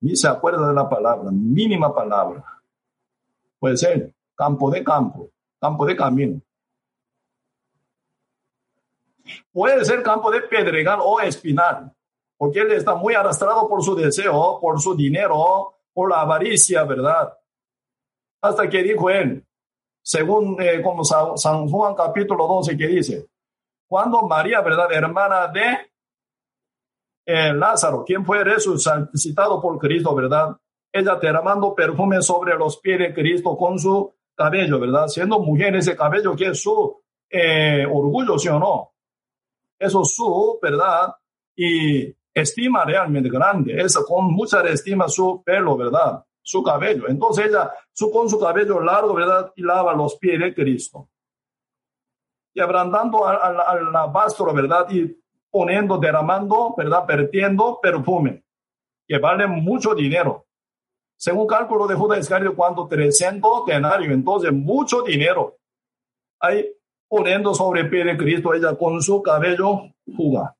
Ni se acuerda de la palabra, mínima palabra. Puede ser campo de campo, campo de camino. Puede ser campo de pedregal o espinal, porque él está muy arrastrado por su deseo, por su dinero, por la avaricia, ¿verdad? Hasta que dijo él, según eh, como San Juan capítulo 12 que dice, cuando María, ¿verdad? Hermana de eh, Lázaro, quien fue resucitado por Cristo, ¿verdad? Ella derramando perfume sobre los pies de Cristo con su cabello, ¿verdad? Siendo mujer ese cabello que es su eh, orgullo, ¿sí o no? Eso es su, ¿verdad? Y estima realmente grande, es con mucha estima su pelo, ¿verdad? Su cabello. Entonces ella, su, con su cabello largo, ¿verdad? Y lava los pies de Cristo. Y abrandando al, al, al ¿verdad? Y poniendo, derramando, ¿verdad? Vertiendo perfume, que vale mucho dinero. Según cálculo de Judas Iscariote, ¿cuánto? 300 denarios, entonces mucho dinero. Ahí poniendo sobre pie de Cristo ella con su cabello juga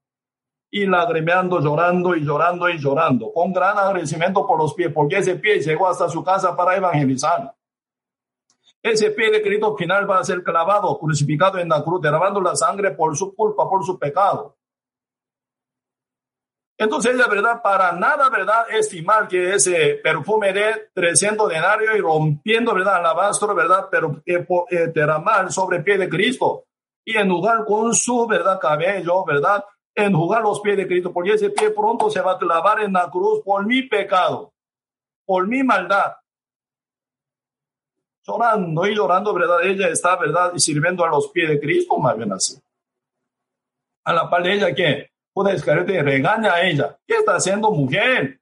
y lagrimeando, llorando y llorando y llorando, con gran agradecimiento por los pies, porque ese pie llegó hasta su casa para evangelizar. Ese pie de Cristo final va a ser clavado, crucificado en la cruz, derramando la sangre por su culpa, por su pecado. Entonces ella, ¿verdad? Para nada, ¿verdad? Estimar que ese perfume de 300 denarios y rompiendo, ¿verdad? Alabastro, ¿verdad? Pero eh, eh, sobre pie de Cristo y enjugar con su, ¿verdad? Cabello, ¿verdad? Enjugar los pies de Cristo, porque ese pie pronto se va a clavar en la cruz por mi pecado, por mi maldad. Llorando y llorando, ¿verdad? Ella está, ¿verdad? Y sirviendo a los pies de Cristo, más bien así. A la par de ella, ¿qué? Judas Iscariote regaña a ella. ¿Qué está haciendo mujer?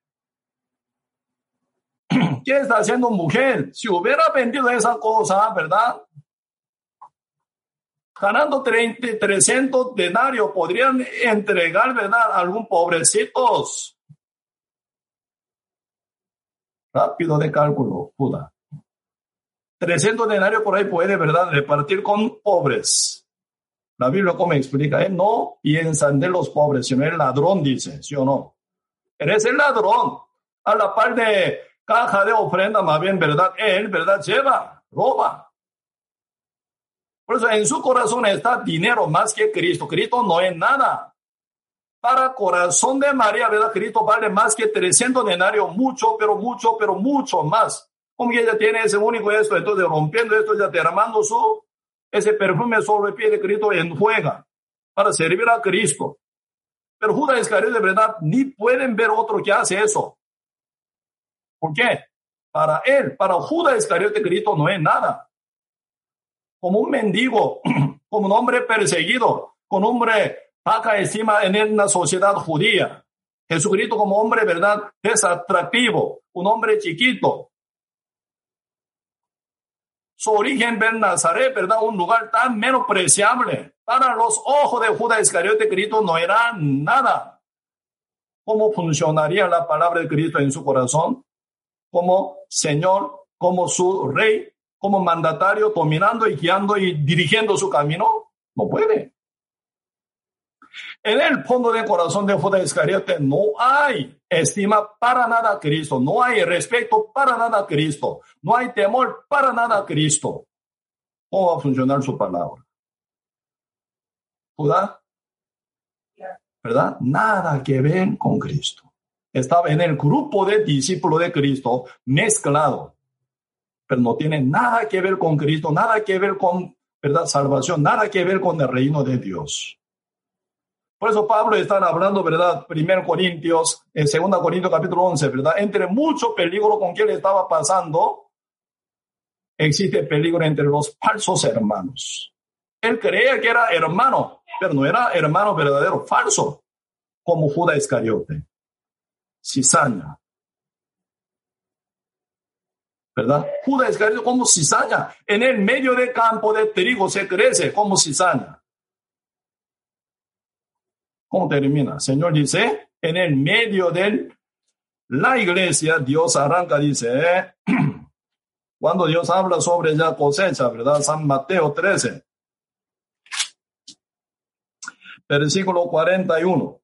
¿Qué está haciendo mujer? Si hubiera vendido esa cosa, ¿verdad? Ganando 30, 300 denarios, podrían entregar, ¿verdad? A algún pobrecitos. Rápido de cálculo, Judas. 300 denarios por ahí puede, ¿verdad? Repartir con pobres. La Biblia, como explica, él no piensa de los pobres, sino el ladrón, dice, ¿sí o no? Eres el ladrón. A la par de caja de ofrenda, más bien, ¿verdad? Él, ¿verdad? Lleva, roba. Por eso en su corazón está dinero más que Cristo. Cristo no es nada. Para corazón de María, ¿verdad? Cristo vale más que 300 denarios, mucho, pero mucho, pero mucho más. Como ella tiene ese único esto, entonces rompiendo esto, ya derramando su ese perfume sobre el pie de Cristo enjuega para servir a Cristo. Pero Judas Iscariote de verdad ni pueden ver otro que hace eso. ¿Por qué? Para él, para Judas Iscariote, Cristo no es nada. Como un mendigo, como un hombre perseguido, con hombre baja estima en la sociedad judía. Jesucristo como hombre, ¿verdad? Es atractivo, un hombre chiquito, su origen en Nazaret, ¿verdad? Un lugar tan menospreciable. Para los ojos de Judas Iscariote, Cristo no era nada. ¿Cómo funcionaría la palabra de Cristo en su corazón? Como Señor, como su rey, como mandatario, dominando y guiando y dirigiendo su camino. No puede. En el fondo del corazón de Judas Iscariote no hay estima para nada a Cristo, no hay respeto para nada a Cristo, no hay temor para nada a Cristo. ¿Cómo va a funcionar su palabra? ¿Judá? ¿Verdad? Nada que ver con Cristo. Estaba en el grupo de discípulos de Cristo mezclado, pero no tiene nada que ver con Cristo, nada que ver con, ¿verdad? Salvación, nada que ver con el reino de Dios. Por eso Pablo está hablando, ¿verdad? Primero Corintios, en Segunda Corintios capítulo 11, ¿verdad? Entre mucho peligro con que le estaba pasando, existe peligro entre los falsos hermanos. Él creía que era hermano, pero no era hermano verdadero, falso, como Judas Iscariote. Cizaña. ¿Verdad? Judas Iscariote como cizaña. En el medio del campo de trigo se crece como cizaña. ¿Cómo termina? Señor dice, en el medio de la iglesia, Dios arranca, dice, cuando Dios habla sobre ya cosecha, ¿verdad? San Mateo 13, versículo 41.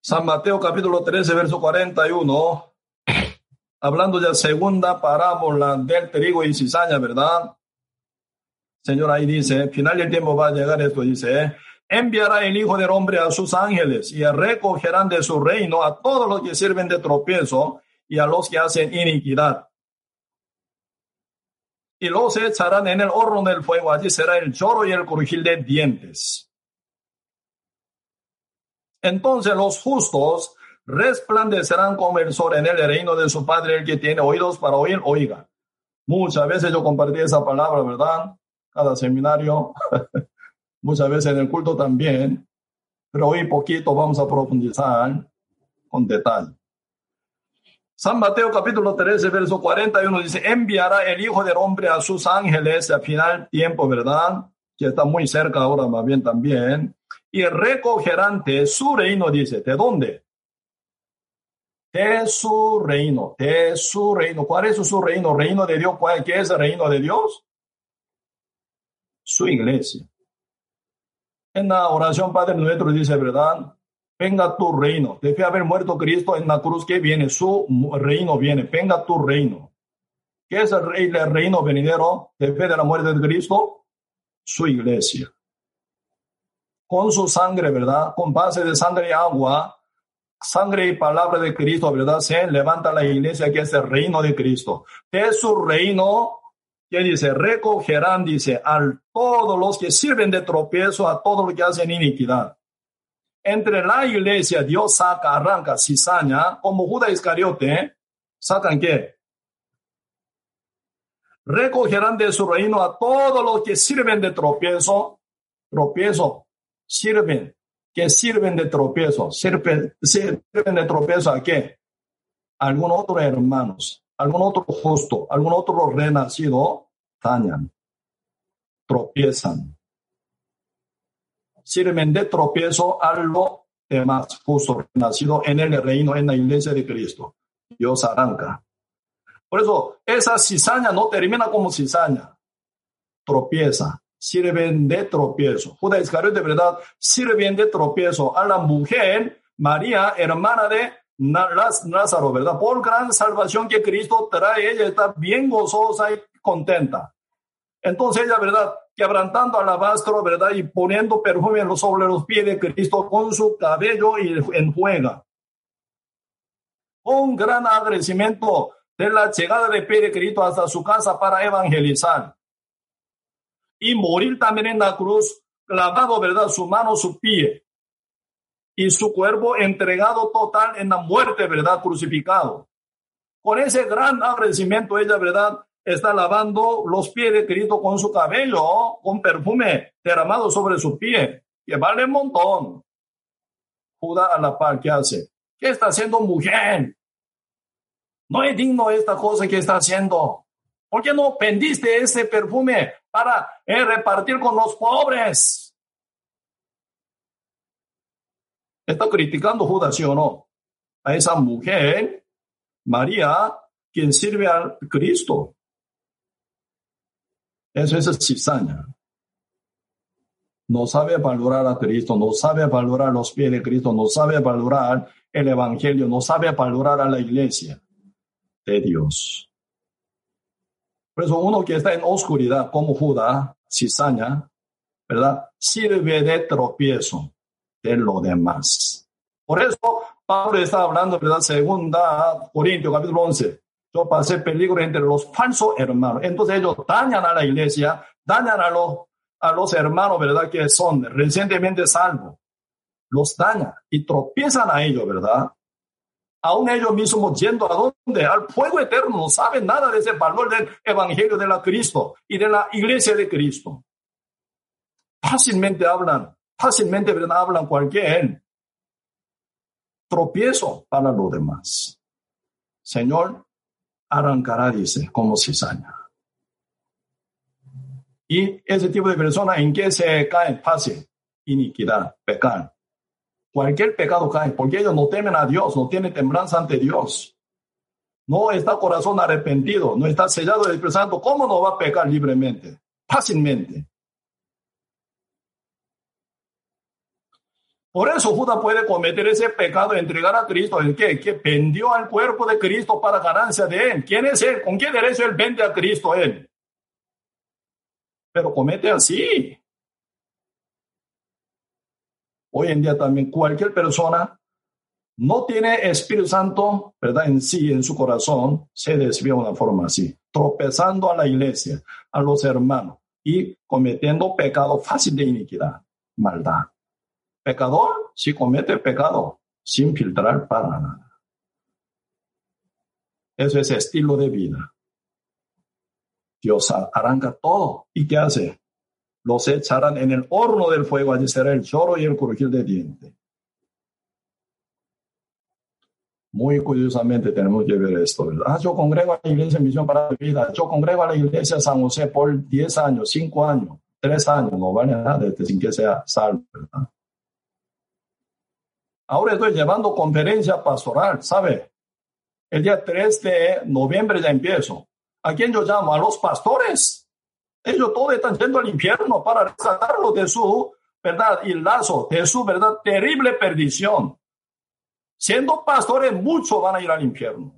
San Mateo capítulo 13, verso 41 hablando de segunda parábola del trigo y cizaña, ¿verdad? Señor, ahí dice, final del tiempo va a llegar esto, dice, enviará el Hijo del Hombre a sus ángeles y recogerán de su reino a todos los que sirven de tropiezo y a los que hacen iniquidad. Y los echarán en el horno del fuego, allí será el chorro y el crujil de dientes. Entonces los justos resplandecerán como el sol en el reino de su Padre, el que tiene oídos para oír, oiga. Muchas veces yo compartí esa palabra, ¿verdad? Cada seminario, muchas veces en el culto también, pero hoy poquito vamos a profundizar con detalle. San Mateo capítulo 13, verso 41 dice, enviará el Hijo del Hombre a sus ángeles al final tiempo, ¿verdad? Que está muy cerca ahora más bien también. Y recogerán de su reino, dice, ¿de dónde? De su reino, de su reino. ¿Cuál es su reino? Reino de Dios. ¿Cuál, ¿Qué es el reino de Dios? Su iglesia. En la oración Padre nuestro dice, ¿verdad? Venga tu reino. Debe haber muerto Cristo en la cruz que viene. Su reino viene. Venga tu reino. ¿Qué es el, rey, el reino venidero después de la muerte de Cristo? Su iglesia. Con su sangre, ¿verdad? Con base de sangre y agua, sangre y palabra de Cristo, ¿verdad? Se levanta la iglesia que es el reino de Cristo. De su reino, que dice, recogerán, dice, a todos los que sirven de tropiezo, a todos los que hacen iniquidad. Entre la iglesia, Dios saca, arranca cizaña, como Judas Iscariote, ¿sacan qué? Recogerán de su reino a todos los que sirven de tropiezo, tropiezo, sirven, que sirven de tropiezo, sirven, sirven de tropiezo a qué? Algún otro hermanos, algún otro justo, algún otro renacido, dañan, tropiezan. Sirven de tropiezo a lo demás justo renacido en el reino, en la iglesia de Cristo. Dios arranca. Por eso, esa cizaña no termina como cizaña. Tropieza, sirven de tropiezo. Judas Iscariote de verdad sirven de tropiezo a la mujer María, hermana de Lázaro, ¿verdad? Por gran salvación que Cristo trae, ella está bien gozosa y contenta. Entonces ella, ¿verdad? Quebrantando alabastro, ¿verdad? Y poniendo perfume sobre los pies de Cristo con su cabello y enjuega. Un gran agradecimiento de la llegada de de Cristo hasta su casa para evangelizar y morir también en la cruz, clavado, ¿verdad? Su mano, su pie y su cuerpo entregado total en la muerte, ¿verdad? Crucificado. Con ese gran agradecimiento, ella, ¿verdad? Está lavando los pies de Cristo con su cabello, con perfume derramado sobre su pie, que vale un montón. Judá a la par, ¿qué hace? ¿Qué está haciendo mujer? No es digno esta cosa que está haciendo. ¿Por qué no pendiste ese perfume para eh, repartir con los pobres? Está criticando Judas, ¿sí o no? A esa mujer, María, quien sirve al Cristo. Eso es cizaña. No sabe valorar a Cristo, no sabe valorar los pies de Cristo, no sabe valorar el Evangelio, no sabe valorar a la iglesia de Dios. Por eso uno que está en oscuridad, como Judá, cizaña, ¿verdad? Sirve de tropiezo de lo demás. Por eso Pablo está hablando, ¿verdad? Segunda Corintios, capítulo 11. Yo pasé peligro entre los falsos hermanos. Entonces ellos dañan a la iglesia, dañan a los, a los hermanos, ¿verdad? Que son recientemente salvos. Los dañan y tropiezan a ellos, ¿verdad? Aún ellos mismos yendo a dónde? Al fuego eterno, no saben nada de ese valor del evangelio de la Cristo y de la iglesia de Cristo. Fácilmente hablan, fácilmente hablan cualquier tropiezo para los demás. Señor, arrancará, dice, como cizaña. Y ese tipo de persona en que se cae fácil, iniquidad, pecar, Cualquier pecado cae, porque ellos no temen a Dios, no tienen temblanza ante Dios. No está corazón arrepentido, no está sellado del Espíritu Santo. ¿Cómo no va a pecar libremente? Fácilmente. Por eso Judas puede cometer ese pecado, entregar a Cristo, el que, que vendió al cuerpo de Cristo para ganancia de él. ¿Quién es él? ¿Con qué derecho él vende a Cristo él? Pero comete así. Hoy en día también cualquier persona no tiene Espíritu Santo, ¿verdad? En sí, en su corazón, se desvía de una forma así, tropezando a la iglesia, a los hermanos y cometiendo pecado fácil de iniquidad, maldad. Pecador, si comete pecado, sin filtrar para nada. Eso es estilo de vida. Dios arranca todo. ¿Y qué hace? Los echarán en el horno del fuego, allí será el choro y el crujir de diente. Muy curiosamente tenemos que ver esto, ¿verdad? Ah, yo congrego a la iglesia en misión para la vida, yo congrego a la iglesia San José por 10 años, 5 años, 3 años, no vale nada este, sin que sea salvo, ¿verdad? Ahora estoy llevando conferencia pastoral, ¿sabe? El día 3 de noviembre ya empiezo. ¿A quién yo llamo? A los pastores ellos todos están yendo al infierno para rescatarlo de su verdad y lazo, de su verdad terrible perdición. Siendo pastores, muchos van a ir al infierno.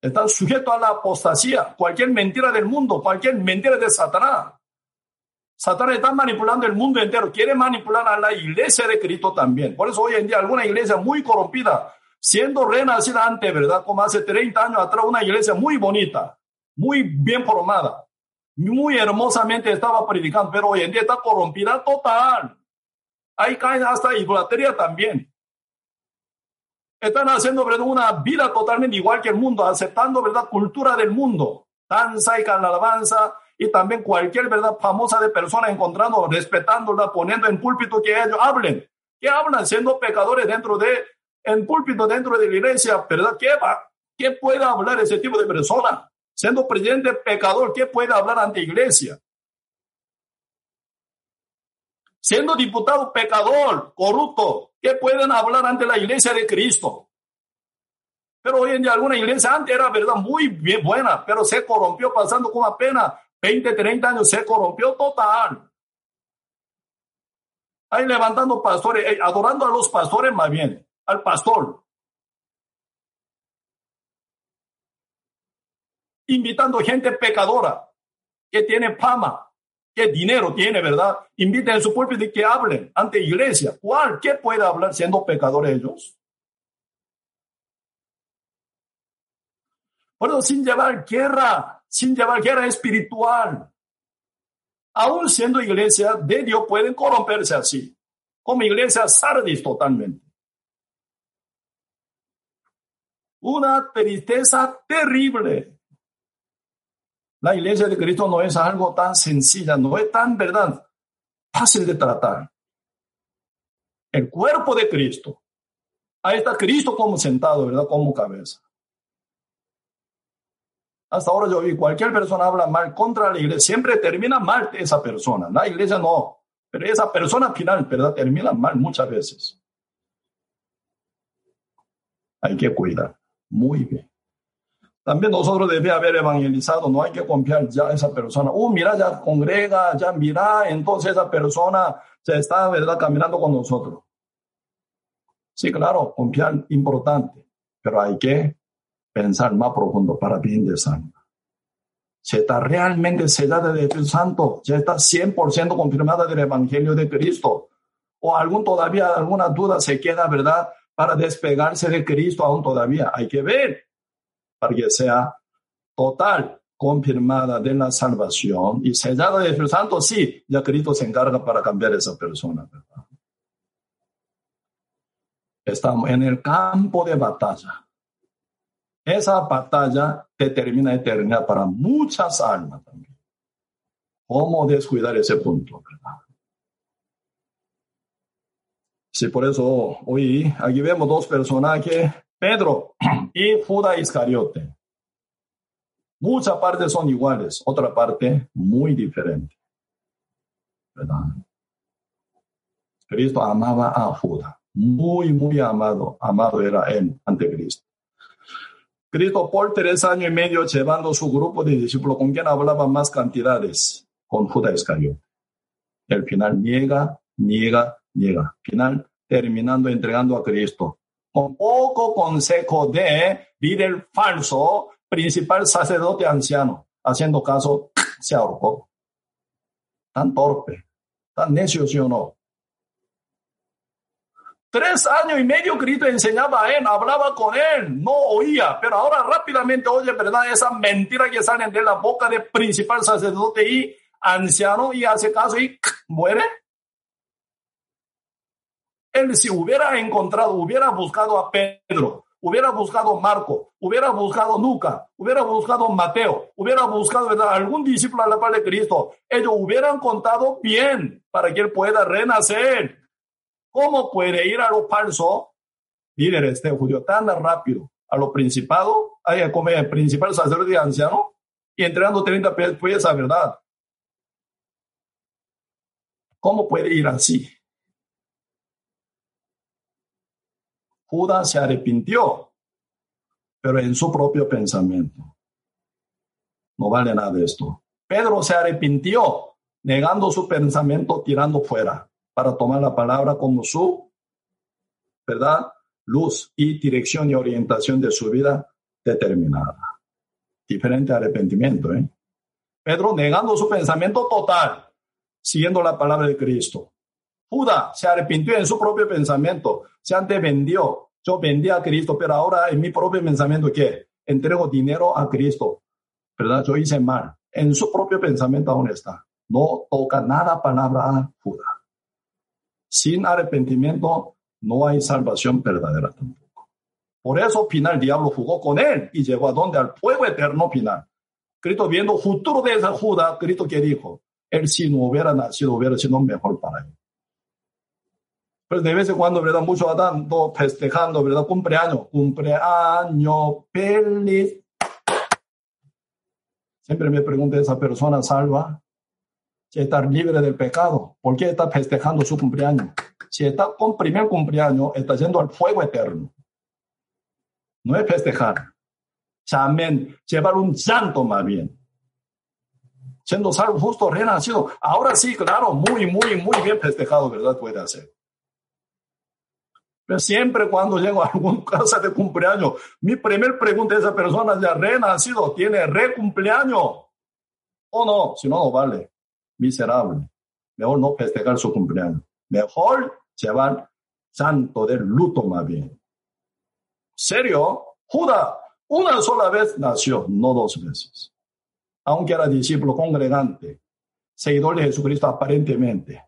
Están sujetos a la apostasía, cualquier mentira del mundo, cualquier mentira de Satanás. Satanás está manipulando el mundo entero, quiere manipular a la iglesia de Cristo también. Por eso hoy en día alguna iglesia muy corrompida, siendo renacida antes, ¿verdad? Como hace 30 años atrás, una iglesia muy bonita, muy bien formada, muy hermosamente estaba predicando, pero hoy en día está corrompida total. Ahí caen hasta idolatría también. Están haciendo ¿verdad? una vida totalmente igual que el mundo, aceptando verdad cultura del mundo, danza y alabanza y también cualquier verdad famosa de persona encontrando, respetándola, poniendo en púlpito que ellos hablen. ¿Qué hablan siendo pecadores dentro de, en púlpito dentro de la iglesia? ¿Verdad? ¿Qué, va? ¿Qué puede hablar ese tipo de persona? Siendo presidente pecador, ¿qué puede hablar ante iglesia? Siendo diputado pecador, corrupto, ¿qué pueden hablar ante la iglesia de Cristo? Pero hoy en día alguna iglesia antes era verdad muy bien buena, pero se corrompió pasando con apenas 20, 30 años, se corrompió total. Ahí levantando pastores, eh, adorando a los pastores más bien, al pastor. Invitando gente pecadora que tiene fama, que dinero tiene, ¿verdad? Inviten en su púlpito que hablen ante iglesia. ¿Cuál? ¿Qué puede hablar siendo pecadores ellos? Por eso, sin llevar guerra, sin llevar guerra espiritual, aún siendo iglesia de Dios, pueden corromperse así, como iglesia sardis totalmente. Una tristeza terrible la iglesia de Cristo no es algo tan sencilla, no es tan, ¿verdad? Fácil de tratar. El cuerpo de Cristo. Ahí está Cristo como sentado, ¿verdad? Como cabeza. Hasta ahora yo vi, cualquier persona habla mal contra la iglesia, siempre termina mal esa persona. La iglesia no, pero esa persona final, ¿verdad? Termina mal muchas veces. Hay que cuidar. Muy bien. También nosotros debemos haber evangelizado, no hay que confiar ya a esa persona. Uh, mira, ya congrega, ya mira, entonces esa persona se está, ¿verdad?, caminando con nosotros. Sí, claro, confiar importante, pero hay que pensar más profundo para bien de alma. Si está realmente sellada de Espíritu Santo, ya está 100% confirmada del Evangelio de Cristo, o algún todavía alguna duda se queda, ¿verdad?, para despegarse de Cristo aún todavía. Hay que ver para que sea total, confirmada de la salvación y sellada de Espíritu Santo, sí, ya Cristo se encarga para cambiar a esa persona. Estamos en el campo de batalla. Esa batalla determina eternidad para muchas almas también. ¿Cómo descuidar ese punto? ¿verdad? Sí, por eso hoy aquí vemos dos personajes Pedro y Judas Iscariote. Muchas partes son iguales, otra parte muy diferente. Cristo amaba a Judas, muy, muy amado, amado era él ante Cristo. Cristo por tres años y medio llevando su grupo de discípulos, ¿con quien hablaba más cantidades? Con Judas Iscariote. El final niega, niega, niega. Final terminando entregando a Cristo con poco consejo de líder falso, principal sacerdote anciano, haciendo caso, se ahorcó. Tan torpe, tan necio, ¿sí o no? Tres años y medio Cristo enseñaba a él, hablaba con él, no oía, pero ahora rápidamente oye, ¿verdad? Esa mentira que salen de la boca del principal sacerdote y anciano y hace caso y muere. Él si hubiera encontrado, hubiera buscado a Pedro, hubiera buscado Marco, hubiera buscado Luca, hubiera buscado Mateo, hubiera buscado algún discípulo a la par de Cristo, ellos hubieran contado bien para que él pueda renacer. ¿Cómo puede ir a lo falso, líder este judío, tan rápido a lo principado, a comer el principal sacerdote anciano y entregando 30 pesos, pues esa verdad? ¿Cómo puede ir así? Judas se arrepintió, pero en su propio pensamiento. No vale nada esto. Pedro se arrepintió, negando su pensamiento, tirando fuera, para tomar la palabra como su, ¿verdad? Luz y dirección y orientación de su vida determinada. Diferente arrepentimiento, ¿eh? Pedro negando su pensamiento total, siguiendo la palabra de Cristo. Judas se arrepintió en su propio pensamiento, se antes vendió. Yo vendí a Cristo, pero ahora en mi propio pensamiento, ¿qué? Entrego dinero a Cristo, ¿verdad? Yo hice mal. En su propio pensamiento aún está. No toca nada palabra a Judas. Sin arrepentimiento no hay salvación verdadera tampoco. Por eso final diablo jugó con él y llegó a donde al fuego eterno final. Cristo viendo futuro de esa Judas, Cristo que dijo, él si no hubiera nacido hubiera sido mejor para él. Pero de vez en cuando, ¿verdad? Muchos están festejando, ¿verdad? Cumpleaños, cumpleaños, feliz. Siempre me pregunto, ¿esa persona salva? Si está libre del pecado, ¿por qué está festejando su cumpleaños? Si está con primer cumpleaños, está yendo al fuego eterno. No es festejar. Amén. Llevar un santo más bien. Siendo salvo, justo, renacido. Ahora sí, claro, muy, muy, muy bien festejado, ¿verdad? Puede hacer. Pero siempre cuando llego a alguna casa de cumpleaños, mi primer pregunta a esa persona, ¿ya renacido? ¿Tiene re cumpleaños? ¿O no? Si no, no vale. Miserable. Mejor no festejar su cumpleaños. Mejor llevar santo del luto más bien. ¿Serio? Judas, una sola vez nació, no dos veces. Aunque era discípulo congregante, seguidor de Jesucristo aparentemente,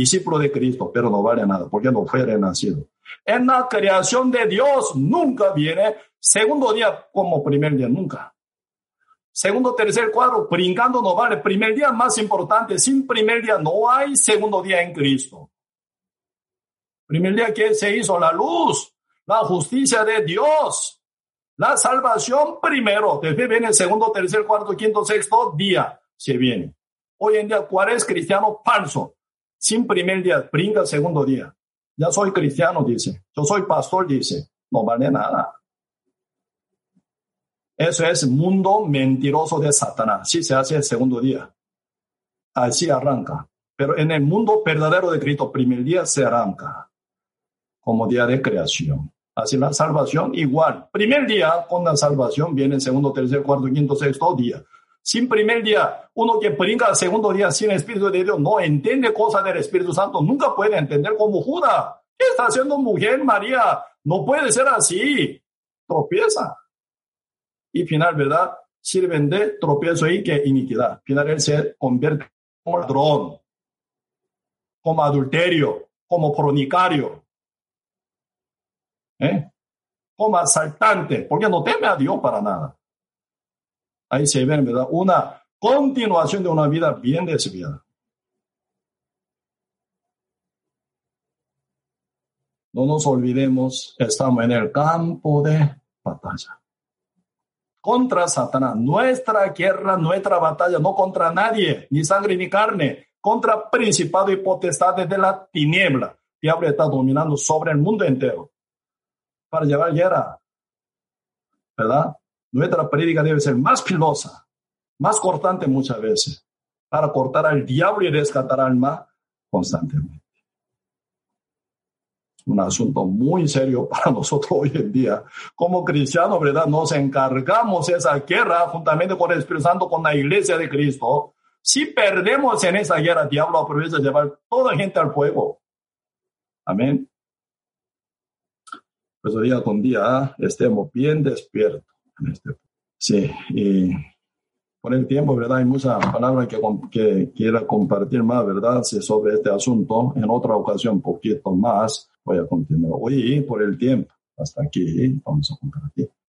discípulo de Cristo, pero no vale nada porque no fue renacido. En la creación de Dios nunca viene segundo día como primer día, nunca. Segundo, tercer cuadro, brincando no vale. Primer día más importante, sin primer día no hay segundo día en Cristo. Primer día que se hizo la luz, la justicia de Dios, la salvación primero, después viene el segundo, tercer, cuarto, quinto, sexto día, se viene. Hoy en día, ¿cuál es cristiano falso? Sin primer día, brinca segundo día. Ya soy cristiano, dice. Yo soy pastor, dice. No vale nada. Eso es mundo mentiroso de Satanás. Sí se hace el segundo día. Así arranca. Pero en el mundo verdadero de Cristo, primer día se arranca como día de creación. Así la salvación igual. Primer día con la salvación viene segundo, tercer, cuarto, quinto, sexto día. Sin primer día, uno que brinca al segundo día sin Espíritu de Dios no entiende cosas del Espíritu Santo, nunca puede entender como Judas. ¿Qué está haciendo mujer María? No puede ser así. Tropieza. Y final, ¿verdad? Sirven de tropiezo y que iniquidad. Final él se convierte como ladrón, como adulterio, como fornicario, ¿eh? como asaltante, porque no teme a Dios para nada. Ahí se ve, ¿verdad? Una continuación de una vida bien desviada. No nos olvidemos, estamos en el campo de batalla. Contra Satanás. Nuestra guerra, nuestra batalla, no contra nadie, ni sangre ni carne, contra principado y potestades de la tiniebla. Diablo está dominando sobre el mundo entero para llevar guerra. ¿Verdad? Nuestra prédica debe ser más filosa, más cortante muchas veces, para cortar al diablo y rescatar alma constantemente. Un asunto muy serio para nosotros hoy en día. Como cristianos, ¿verdad? Nos encargamos esa guerra juntamente con el Espíritu Santo, con la iglesia de Cristo. Si perdemos en esa guerra, el diablo aprovecha de llevar toda gente al fuego. Amén. Pues día con día estemos bien despiertos sí, y por el tiempo, ¿verdad? Hay muchas palabras que, que quiera compartir más, ¿verdad? Sobre este asunto. En otra ocasión, poquito más, voy a continuar. Hoy, por el tiempo, hasta aquí, vamos a compartir.